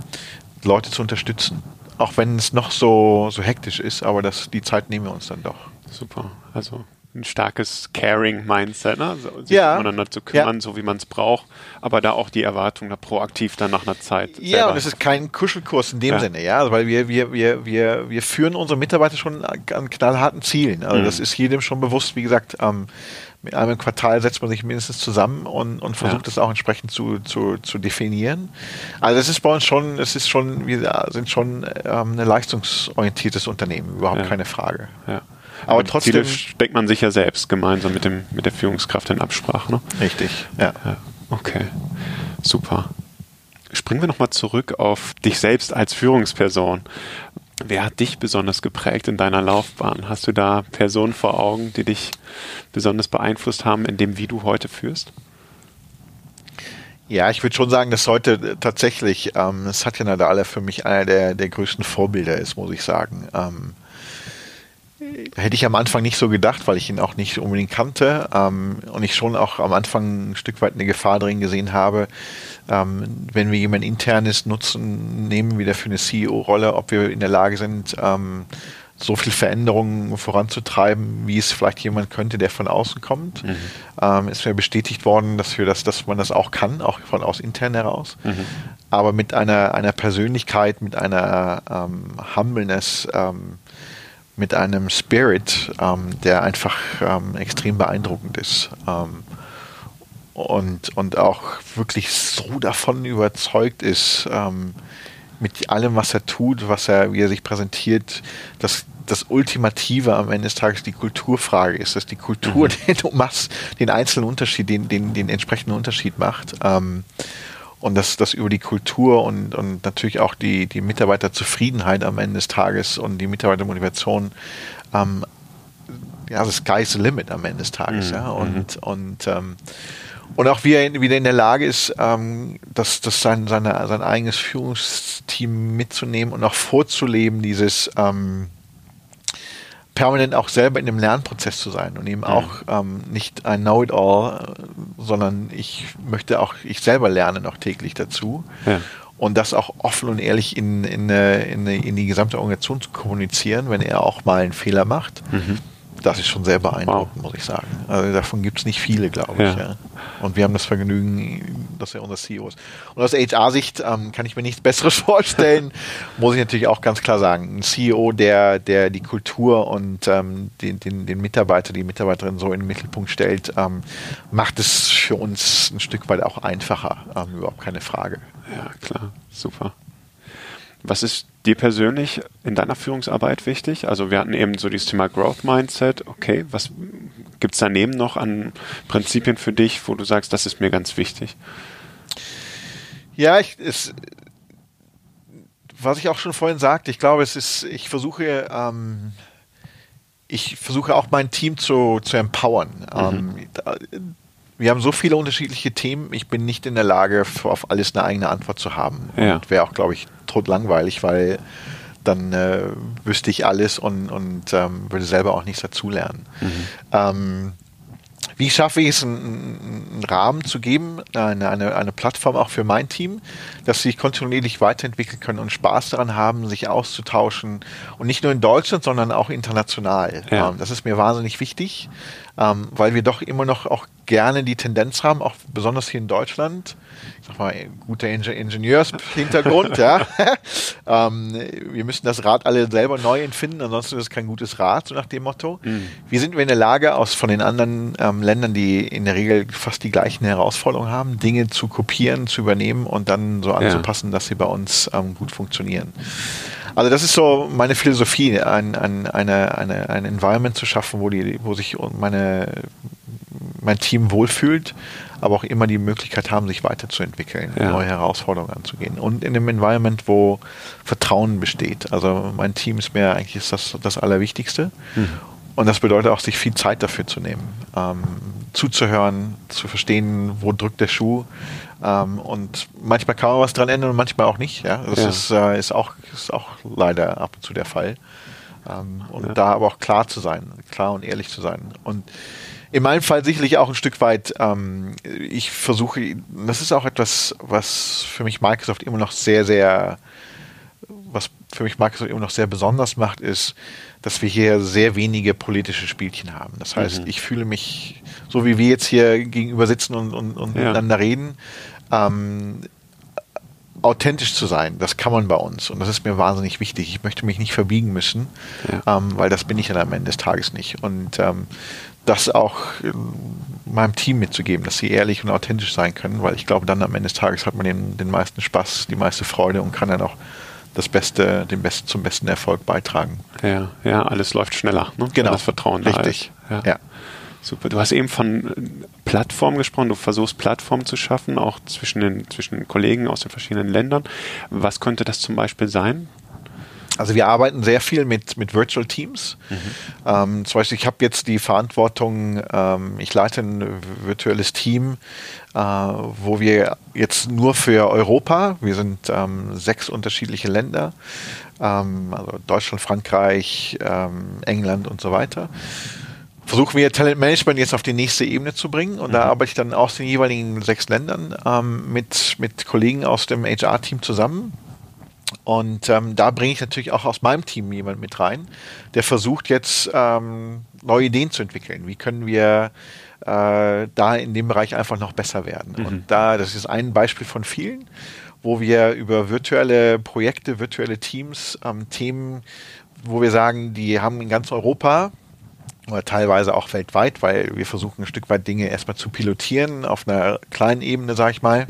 Leute zu unterstützen. Auch wenn es noch so, so hektisch ist, aber das, die Zeit nehmen wir uns dann doch. Super. Also ein starkes Caring-Mindset, ne? sich ja. umeinander zu kümmern, ja. so wie man es braucht, aber da auch die Erwartung, da proaktiv dann nach einer Zeit. Ja, und es ist kein Kuschelkurs in dem ja. Sinne, ja, also weil wir, wir, wir, wir, wir führen unsere Mitarbeiter schon an knallharten Zielen. Also mhm. das ist jedem schon bewusst, wie gesagt, ähm, mit einem Quartal setzt man sich mindestens zusammen und, und versucht ja. das auch entsprechend zu, zu, zu definieren. Also das ist bei uns schon, es ist schon, wir sind schon ähm, ein leistungsorientiertes Unternehmen, überhaupt ja. keine Frage. Ja. Aber, Aber trotzdem Ziele steckt man sich ja selbst gemeinsam mit dem mit der Führungskraft in Absprache. Ne? Richtig, ja. ja. Okay, super. Springen wir nochmal zurück auf dich selbst als Führungsperson. Wer hat dich besonders geprägt in deiner Laufbahn? Hast du da Personen vor Augen, die dich besonders beeinflusst haben in dem, wie du heute führst? Ja, ich würde schon sagen, dass heute tatsächlich ähm, Satya Nadella für mich einer der, der größten Vorbilder ist, muss ich sagen. Ähm, hätte ich am Anfang nicht so gedacht, weil ich ihn auch nicht unbedingt kannte ähm, und ich schon auch am Anfang ein Stück weit eine Gefahr drin gesehen habe, ähm, wenn wir jemanden internes nutzen, nehmen wieder für eine CEO-Rolle, ob wir in der Lage sind, ähm, so viel Veränderungen voranzutreiben, wie es vielleicht jemand könnte, der von außen kommt. Mhm. Ähm, ist mir bestätigt worden, dass wir das, dass man das auch kann, auch von aus intern heraus. Mhm. Aber mit einer, einer Persönlichkeit, mit einer ähm, Humbleness, ähm, mit einem Spirit, ähm, der einfach ähm, extrem beeindruckend ist. Ähm, und, und auch wirklich so davon überzeugt ist, ähm, mit allem, was er tut, was er, wie er sich präsentiert, dass das Ultimative am Ende des Tages die Kulturfrage ist, dass die Kultur mhm. den, du machst, den einzelnen Unterschied, den, den, den entsprechenden Unterschied macht. Ähm, und dass das über die Kultur und, und natürlich auch die, die Mitarbeiterzufriedenheit am Ende des Tages und die Mitarbeitermotivation ähm, ja, das sky's the limit am Ende des Tages. Mhm. Ja. Und, mhm. und, ähm, und auch wie er wieder in der Lage ist, ähm, das, das sein, seine, sein eigenes Führungsteam mitzunehmen und auch vorzuleben, dieses ähm, permanent auch selber in dem Lernprozess zu sein und eben auch ähm, nicht ein Know-it-all, sondern ich möchte auch, ich selber lerne noch täglich dazu. Ja. Und das auch offen und ehrlich in, in, in, in die gesamte Organisation zu kommunizieren, wenn er auch mal einen Fehler macht. Mhm. Das ist schon sehr beeindruckend, wow. muss ich sagen. Also davon gibt es nicht viele, glaube ich. Ja. Und wir haben das Vergnügen, dass er unser CEO ist. Und aus HR-Sicht ähm, kann ich mir nichts Besseres vorstellen, muss ich natürlich auch ganz klar sagen. Ein CEO, der, der die Kultur und ähm, den, den, den Mitarbeiter, die Mitarbeiterin so in den Mittelpunkt stellt, ähm, macht es für uns ein Stück weit auch einfacher. Ähm, überhaupt keine Frage. Ja, klar. Super. Was ist dir persönlich in deiner Führungsarbeit wichtig? Also wir hatten eben so dieses Thema Growth Mindset. Okay, was gibt es daneben noch an Prinzipien für dich, wo du sagst, das ist mir ganz wichtig? Ja, ich, es, was ich auch schon vorhin sagte, ich glaube, es ist, ich versuche, ähm, ich versuche auch mein Team zu, zu empowern. Mhm. Ähm, wir haben so viele unterschiedliche Themen. Ich bin nicht in der Lage, auf alles eine eigene Antwort zu haben. Ja. Wäre auch, glaube ich, tot langweilig, weil dann äh, wüsste ich alles und, und ähm, würde selber auch nichts dazulernen. Mhm. Ähm, wie schaffe ich es, einen, einen Rahmen zu geben, eine, eine, eine, Plattform auch für mein Team, dass sie sich kontinuierlich weiterentwickeln können und Spaß daran haben, sich auszutauschen und nicht nur in Deutschland, sondern auch international. Ja. Ähm, das ist mir wahnsinnig wichtig, ähm, weil wir doch immer noch auch gerne die Tendenz haben, auch besonders hier in Deutschland, ich sag mal, guter Ingenieurshintergrund, ja. ähm, wir müssen das Rad alle selber neu entfinden, ansonsten ist es kein gutes Rad, so nach dem Motto. Mhm. Wie sind wir in der Lage, aus von den anderen ähm, Ländern, die in der Regel fast die gleichen Herausforderungen haben, Dinge zu kopieren, zu übernehmen und dann so anzupassen, ja. dass sie bei uns ähm, gut funktionieren? Also das ist so meine Philosophie, ein, ein, eine, eine, ein Environment zu schaffen, wo, die, wo sich meine, mein Team wohlfühlt, aber auch immer die Möglichkeit haben, sich weiterzuentwickeln, ja. neue Herausforderungen anzugehen. Und in einem Environment, wo Vertrauen besteht. Also mein Team ist mir eigentlich ist das, das Allerwichtigste. Mhm. Und das bedeutet auch, sich viel Zeit dafür zu nehmen, ähm, zuzuhören, zu verstehen, wo drückt der Schuh. Ähm, und manchmal kann man was dran ändern und manchmal auch nicht. Ja? Das ja. Ist, äh, ist, auch, ist auch leider ab und zu der Fall. Ähm, und ja. da aber auch klar zu sein, klar und ehrlich zu sein. Und in meinem Fall sicherlich auch ein Stück weit, ähm, ich versuche, das ist auch etwas, was für mich Microsoft immer noch sehr, sehr, was für mich Microsoft immer noch sehr besonders macht, ist, dass wir hier sehr wenige politische Spielchen haben. Das heißt, mhm. ich fühle mich, so wie wir jetzt hier gegenüber sitzen und, und, und ja. miteinander reden, ähm, authentisch zu sein, das kann man bei uns. Und das ist mir wahnsinnig wichtig. Ich möchte mich nicht verbiegen müssen, ja. ähm, weil das bin ich dann am Ende des Tages nicht. Und ähm, das auch meinem Team mitzugeben, dass sie ehrlich und authentisch sein können, weil ich glaube, dann am Ende des Tages hat man den, den meisten Spaß, die meiste Freude und kann dann auch das Beste, den besten, zum besten Erfolg beitragen. Ja, ja, alles läuft schneller. Ne? Genau. Das Vertrauen Richtig. Da ist. Ja. ja. Super. Du hast eben von Plattformen gesprochen. Du versuchst Plattformen zu schaffen, auch zwischen den, zwischen den Kollegen aus den verschiedenen Ländern. Was könnte das zum Beispiel sein? Also wir arbeiten sehr viel mit, mit Virtual Teams. Mhm. Ähm, zum Beispiel, ich habe jetzt die Verantwortung, ähm, ich leite ein virtuelles Team, äh, wo wir jetzt nur für Europa, wir sind ähm, sechs unterschiedliche Länder, ähm, also Deutschland, Frankreich, ähm, England und so weiter versuchen wir Talentmanagement jetzt auf die nächste Ebene zu bringen. Und mhm. da arbeite ich dann aus den jeweiligen sechs Ländern ähm, mit, mit Kollegen aus dem HR-Team zusammen. Und ähm, da bringe ich natürlich auch aus meinem Team jemand mit rein, der versucht jetzt ähm, neue Ideen zu entwickeln. Wie können wir äh, da in dem Bereich einfach noch besser werden? Mhm. Und da, das ist ein Beispiel von vielen, wo wir über virtuelle Projekte, virtuelle Teams, ähm, Themen, wo wir sagen, die haben in ganz Europa oder teilweise auch weltweit, weil wir versuchen ein Stück weit Dinge erstmal zu pilotieren auf einer kleinen Ebene, sage ich mal,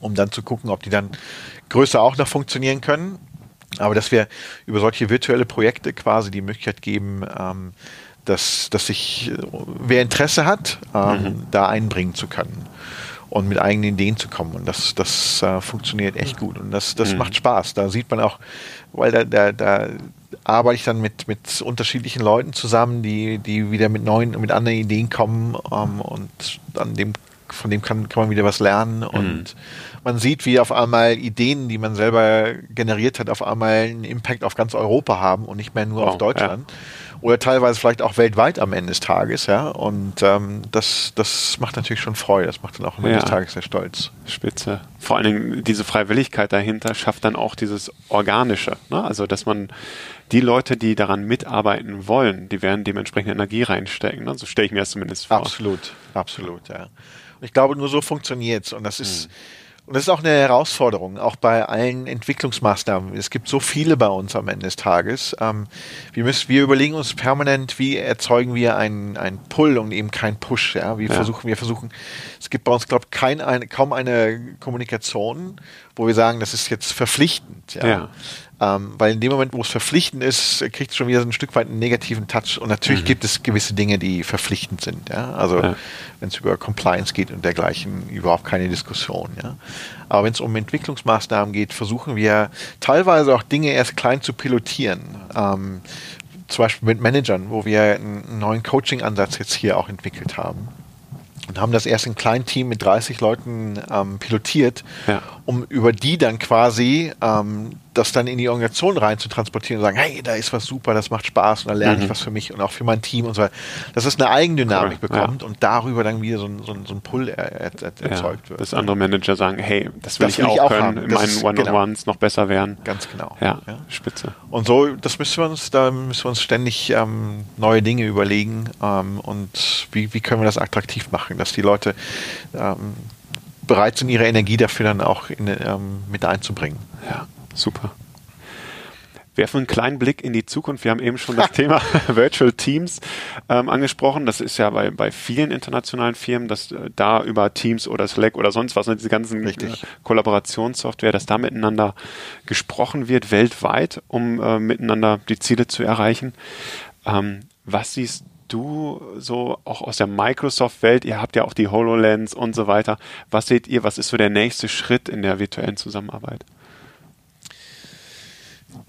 um dann zu gucken, ob die dann größer auch noch funktionieren können. Aber dass wir über solche virtuelle Projekte quasi die Möglichkeit geben, ähm, dass, dass sich, wer Interesse hat, ähm, mhm. da einbringen zu können und mit eigenen Ideen zu kommen. Und das, das äh, funktioniert echt gut. Und das, das mhm. macht Spaß. Da sieht man auch, weil da, da, da arbeite ich dann mit, mit unterschiedlichen Leuten zusammen, die, die wieder mit neuen, mit anderen Ideen kommen ähm, und an dem, von dem kann, kann man wieder was lernen und mhm man sieht, wie auf einmal Ideen, die man selber generiert hat, auf einmal einen Impact auf ganz Europa haben und nicht mehr nur wow, auf Deutschland. Ja oder teilweise vielleicht auch weltweit am Ende des Tages, ja. Und ähm, das, das macht natürlich schon Freude, das macht dann auch am Ende ja. des Tages sehr stolz. Spitze. Vor allen Dingen diese Freiwilligkeit dahinter schafft dann auch dieses Organische. Ne? Also dass man die Leute, die daran mitarbeiten wollen, die werden dementsprechend Energie reinstecken. Ne? So stelle ich mir das zumindest vor. Absolut, absolut, ja. Und ich glaube, nur so funktioniert es. Und das ist. Hm und das ist auch eine Herausforderung, auch bei allen Entwicklungsmaßnahmen. Es gibt so viele bei uns am Ende des Tages. Ähm, wir, müssen, wir überlegen uns permanent, wie erzeugen wir einen, einen Pull und eben keinen Push. Ja? Wie ja. versuchen wir versuchen, es gibt bei uns, glaube ich, kein, eine, kaum eine Kommunikation, wo wir sagen, das ist jetzt verpflichtend. Ja? ja. Ähm, weil in dem Moment, wo es verpflichtend ist, kriegt es schon wieder so ein Stück weit einen negativen Touch. Und natürlich mhm. gibt es gewisse Dinge, die verpflichtend sind. Ja? Also ja. wenn es über Compliance geht und dergleichen, überhaupt keine Diskussion. Ja? Aber wenn es um Entwicklungsmaßnahmen geht, versuchen wir teilweise auch Dinge erst klein zu pilotieren. Ähm, zum Beispiel mit Managern, wo wir einen neuen Coaching-Ansatz jetzt hier auch entwickelt haben und haben das erst in kleinen Team mit 30 Leuten ähm, pilotiert, ja. Um über die dann quasi ähm, das dann in die Organisation rein zu transportieren und sagen, hey, da ist was super, das macht Spaß und da lerne mhm. ich was für mich und auch für mein Team und so weiter. Dass es eine Eigendynamik cool. bekommt ja. und darüber dann wieder so ein, so ein, so ein Pull er, er, er, erzeugt wird. Dass andere Manager sagen, hey, das will, das ich, will auch ich, auch können, in meinen One-on-Ones genau. noch besser werden. Ganz genau. Ja, ja, spitze. Und so, das müssen wir uns, da müssen wir uns ständig ähm, neue Dinge überlegen ähm, und wie, wie können wir das attraktiv machen, dass die Leute ähm, bereit sind, ihre Energie dafür dann auch in, ähm, mit einzubringen. Ja. Super. Werfen einen kleinen Blick in die Zukunft. Wir haben eben schon das Thema Virtual Teams ähm, angesprochen. Das ist ja bei, bei vielen internationalen Firmen, dass äh, da über Teams oder Slack oder sonst was, ne, diese ganzen äh, Kollaborationssoftware, dass da miteinander gesprochen wird weltweit, um äh, miteinander die Ziele zu erreichen. Ähm, was siehst du so auch aus der Microsoft-Welt? Ihr habt ja auch die HoloLens und so weiter. Was seht ihr? Was ist so der nächste Schritt in der virtuellen Zusammenarbeit?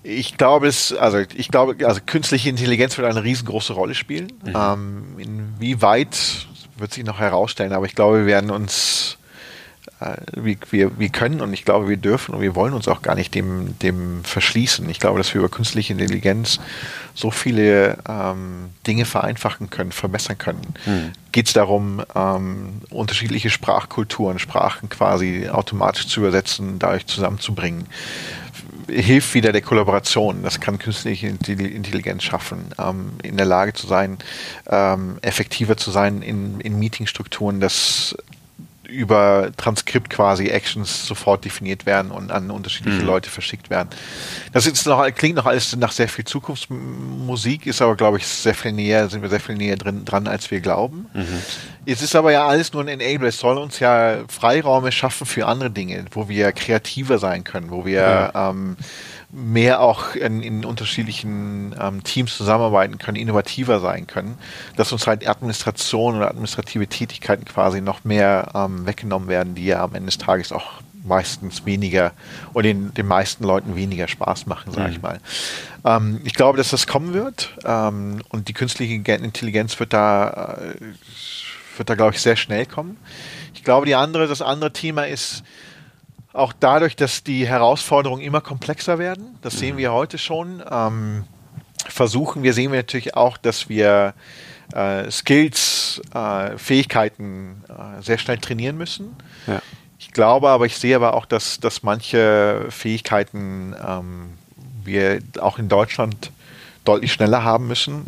Ich glaube es, also ich glaube, also künstliche Intelligenz wird eine riesengroße Rolle spielen. Mhm. Ähm, inwieweit wird sich noch herausstellen, aber ich glaube, wir werden uns, wir, wir, wir können und ich glaube, wir dürfen und wir wollen uns auch gar nicht dem, dem verschließen. Ich glaube, dass wir über künstliche Intelligenz so viele ähm, Dinge vereinfachen können, verbessern können. Mhm. Geht es darum, ähm, unterschiedliche Sprachkulturen, Sprachen quasi automatisch zu übersetzen, dadurch zusammenzubringen hilft wieder der Kollaboration. Das kann künstliche Intelligenz schaffen, ähm, in der Lage zu sein, ähm, effektiver zu sein in, in Meetingstrukturen, dass über Transkript quasi Actions sofort definiert werden und an unterschiedliche mhm. Leute verschickt werden. Das ist noch, klingt noch alles nach sehr viel Zukunftsmusik, ist aber, glaube ich, sehr viel näher, sind wir sehr viel näher drin, dran, als wir glauben. Mhm. Es ist aber ja alles nur ein Enabler. Es soll uns ja Freiräume schaffen für andere Dinge, wo wir kreativer sein können, wo wir ja. ähm, mehr auch in, in unterschiedlichen ähm, Teams zusammenarbeiten können, innovativer sein können, dass uns halt Administration oder administrative Tätigkeiten quasi noch mehr ähm, weggenommen werden, die ja am Ende des Tages auch meistens weniger oder den, den meisten Leuten weniger Spaß machen, sage mhm. ich mal. Ähm, ich glaube, dass das kommen wird ähm, und die künstliche Intelligenz wird da, äh, wird da, glaube ich, sehr schnell kommen. Ich glaube, die andere, das andere Thema ist, auch dadurch, dass die Herausforderungen immer komplexer werden, das sehen mhm. wir heute schon, ähm, versuchen wir, sehen wir natürlich auch, dass wir äh, Skills, äh, Fähigkeiten äh, sehr schnell trainieren müssen. Ja. Ich glaube aber, ich sehe aber auch, dass, dass manche Fähigkeiten ähm, wir auch in Deutschland deutlich schneller haben müssen,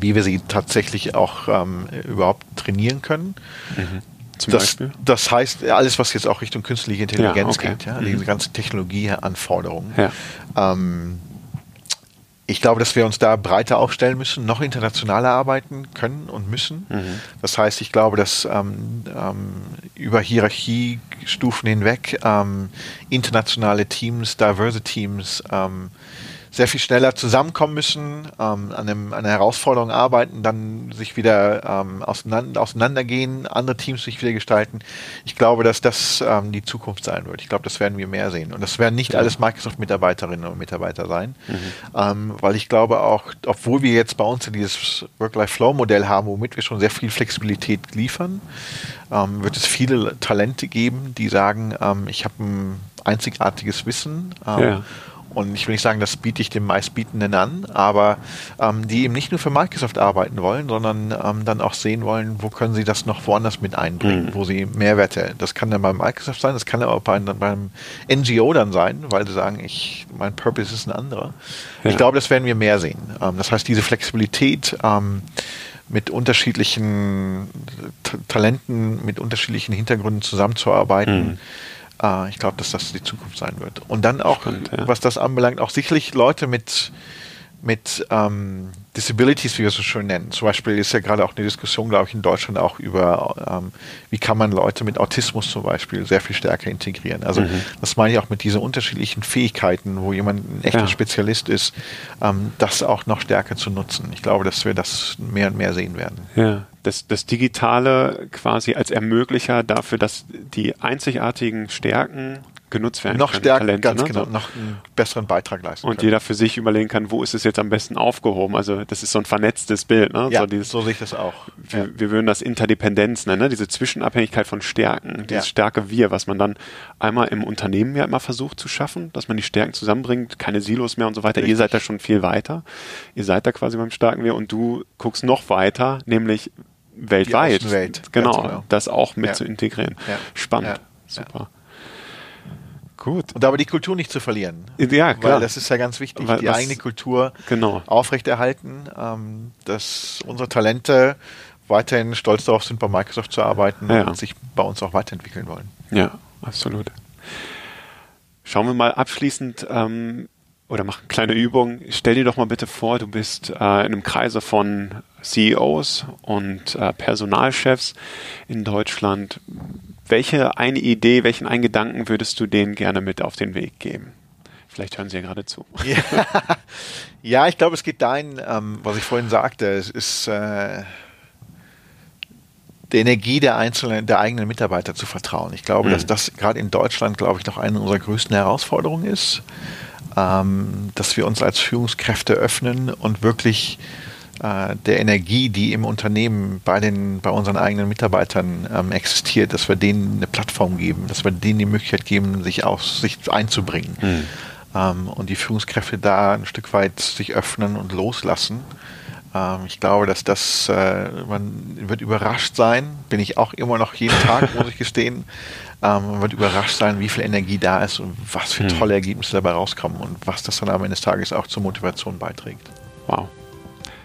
wie wir sie tatsächlich auch ähm, überhaupt trainieren können. Mhm. Zum das, Beispiel? das heißt, alles, was jetzt auch Richtung künstliche Intelligenz ja, okay. geht, ja, mhm. diese ganzen Technologieanforderungen. Ja. Ähm, ich glaube, dass wir uns da breiter aufstellen müssen, noch internationaler arbeiten können und müssen. Mhm. Das heißt, ich glaube, dass ähm, ähm, über Hierarchiestufen hinweg ähm, internationale Teams, diverse Teams ähm, sehr viel schneller zusammenkommen müssen, ähm, an, einem, an einer Herausforderung arbeiten, dann sich wieder ähm, auseinander, auseinandergehen, andere Teams sich wieder gestalten. Ich glaube, dass das ähm, die Zukunft sein wird. Ich glaube, das werden wir mehr sehen. Und das werden nicht ja. alles Microsoft-Mitarbeiterinnen und Mitarbeiter sein, mhm. ähm, weil ich glaube auch, obwohl wir jetzt bei uns dieses Work-Life-Flow-Modell haben, womit wir schon sehr viel Flexibilität liefern, ähm, wird es viele Talente geben, die sagen, ähm, ich habe ein einzigartiges Wissen. Ähm, ja und ich will nicht sagen, das biete ich dem meistbietenden an, aber ähm, die eben nicht nur für Microsoft arbeiten wollen, sondern ähm, dann auch sehen wollen, wo können sie das noch woanders mit einbringen, mhm. wo sie Mehrwerte. Das kann dann bei Microsoft sein, das kann aber auch bei, beim NGO dann sein, weil sie sagen, ich, mein Purpose ist ein anderer. Ja. Ich glaube, das werden wir mehr sehen. Ähm, das heißt, diese Flexibilität, ähm, mit unterschiedlichen Talenten, mit unterschiedlichen Hintergründen zusammenzuarbeiten. Mhm äh, ich glaube, dass das die Zukunft sein wird. Und dann auch, Spannend, ja. was das anbelangt, auch sicherlich Leute mit, mit ähm, Disabilities, wie wir es so schön nennen. Zum Beispiel ist ja gerade auch eine Diskussion, glaube ich, in Deutschland auch über, ähm, wie kann man Leute mit Autismus zum Beispiel sehr viel stärker integrieren. Also mhm. das meine ich auch mit diesen unterschiedlichen Fähigkeiten, wo jemand ein echter ja. Spezialist ist, ähm, das auch noch stärker zu nutzen. Ich glaube, dass wir das mehr und mehr sehen werden. Ja das, das Digitale quasi als Ermöglicher dafür, dass die einzigartigen Stärken genutzt werden noch stärker, Talente, ganz ne? genau, so. noch einen besseren Beitrag leisten Und können. jeder für sich überlegen kann, wo ist es jetzt am besten aufgehoben. Also das ist so ein vernetztes Bild. Ne? Ja, so, dieses, so sehe ich das auch. Wir, ja. wir würden das Interdependenz nennen, ne? diese Zwischenabhängigkeit von Stärken, dieses ja. starke Wir, was man dann einmal im Unternehmen ja immer versucht zu schaffen, dass man die Stärken zusammenbringt, keine Silos mehr und so weiter. Richtig. Ihr seid da schon viel weiter. Ihr seid da quasi beim starken Wir und du guckst noch weiter, nämlich weltweit. Welt. Genau, genau, das auch mit zu integrieren. Spannend. Super. Gut. Und aber die Kultur nicht zu verlieren. Ja, klar. Weil das ist ja ganz wichtig, Weil die eigene Kultur genau. aufrechterhalten, ähm, dass unsere Talente weiterhin stolz darauf sind, bei Microsoft zu arbeiten ja. und sich bei uns auch weiterentwickeln wollen. Ja, absolut. Schauen wir mal abschließend ähm, oder mach eine kleine Übung. Stell dir doch mal bitte vor, du bist äh, in einem Kreise von CEOs und äh, Personalchefs in Deutschland. Welche eine Idee, welchen einen Gedanken würdest du denen gerne mit auf den Weg geben? Vielleicht hören Sie ja gerade zu. Ja, ja ich glaube, es geht dahin, ähm, was ich vorhin sagte. Es ist äh, der Energie der einzelnen, der eigenen Mitarbeiter zu vertrauen. Ich glaube, mhm. dass das gerade in Deutschland, glaube ich, noch eine unserer größten Herausforderungen ist, ähm, dass wir uns als Führungskräfte öffnen und wirklich äh, der Energie, die im Unternehmen bei, den, bei unseren eigenen Mitarbeitern ähm, existiert, dass wir denen eine Plattform geben, dass wir denen die Möglichkeit geben, sich auch sich einzubringen. Mhm. Ähm, und die Führungskräfte da ein Stück weit sich öffnen und loslassen. Ähm, ich glaube, dass das, äh, man wird überrascht sein, bin ich auch immer noch jeden Tag, muss ich gestehen, ähm, man wird überrascht sein, wie viel Energie da ist und was für mhm. tolle Ergebnisse dabei rauskommen und was das dann am Ende des Tages auch zur Motivation beiträgt. Wow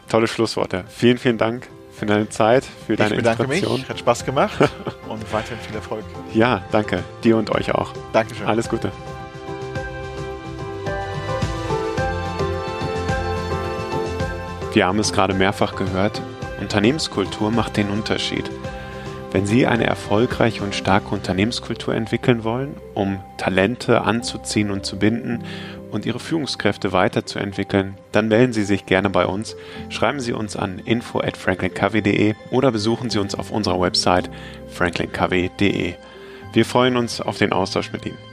tolle Schlussworte. Vielen, vielen Dank für deine Zeit, für deine ich bedanke Inspiration. mich, hat Spaß gemacht und weiterhin viel Erfolg. Ja, danke. Dir und euch auch. Dankeschön. Alles Gute. Wir haben es gerade mehrfach gehört. Unternehmenskultur macht den Unterschied. Wenn Sie eine erfolgreiche und starke Unternehmenskultur entwickeln wollen, um Talente anzuziehen und zu binden und Ihre Führungskräfte weiterzuentwickeln, dann melden Sie sich gerne bei uns, schreiben Sie uns an info at franklinkw.de oder besuchen Sie uns auf unserer Website franklinkw.de. Wir freuen uns auf den Austausch mit Ihnen.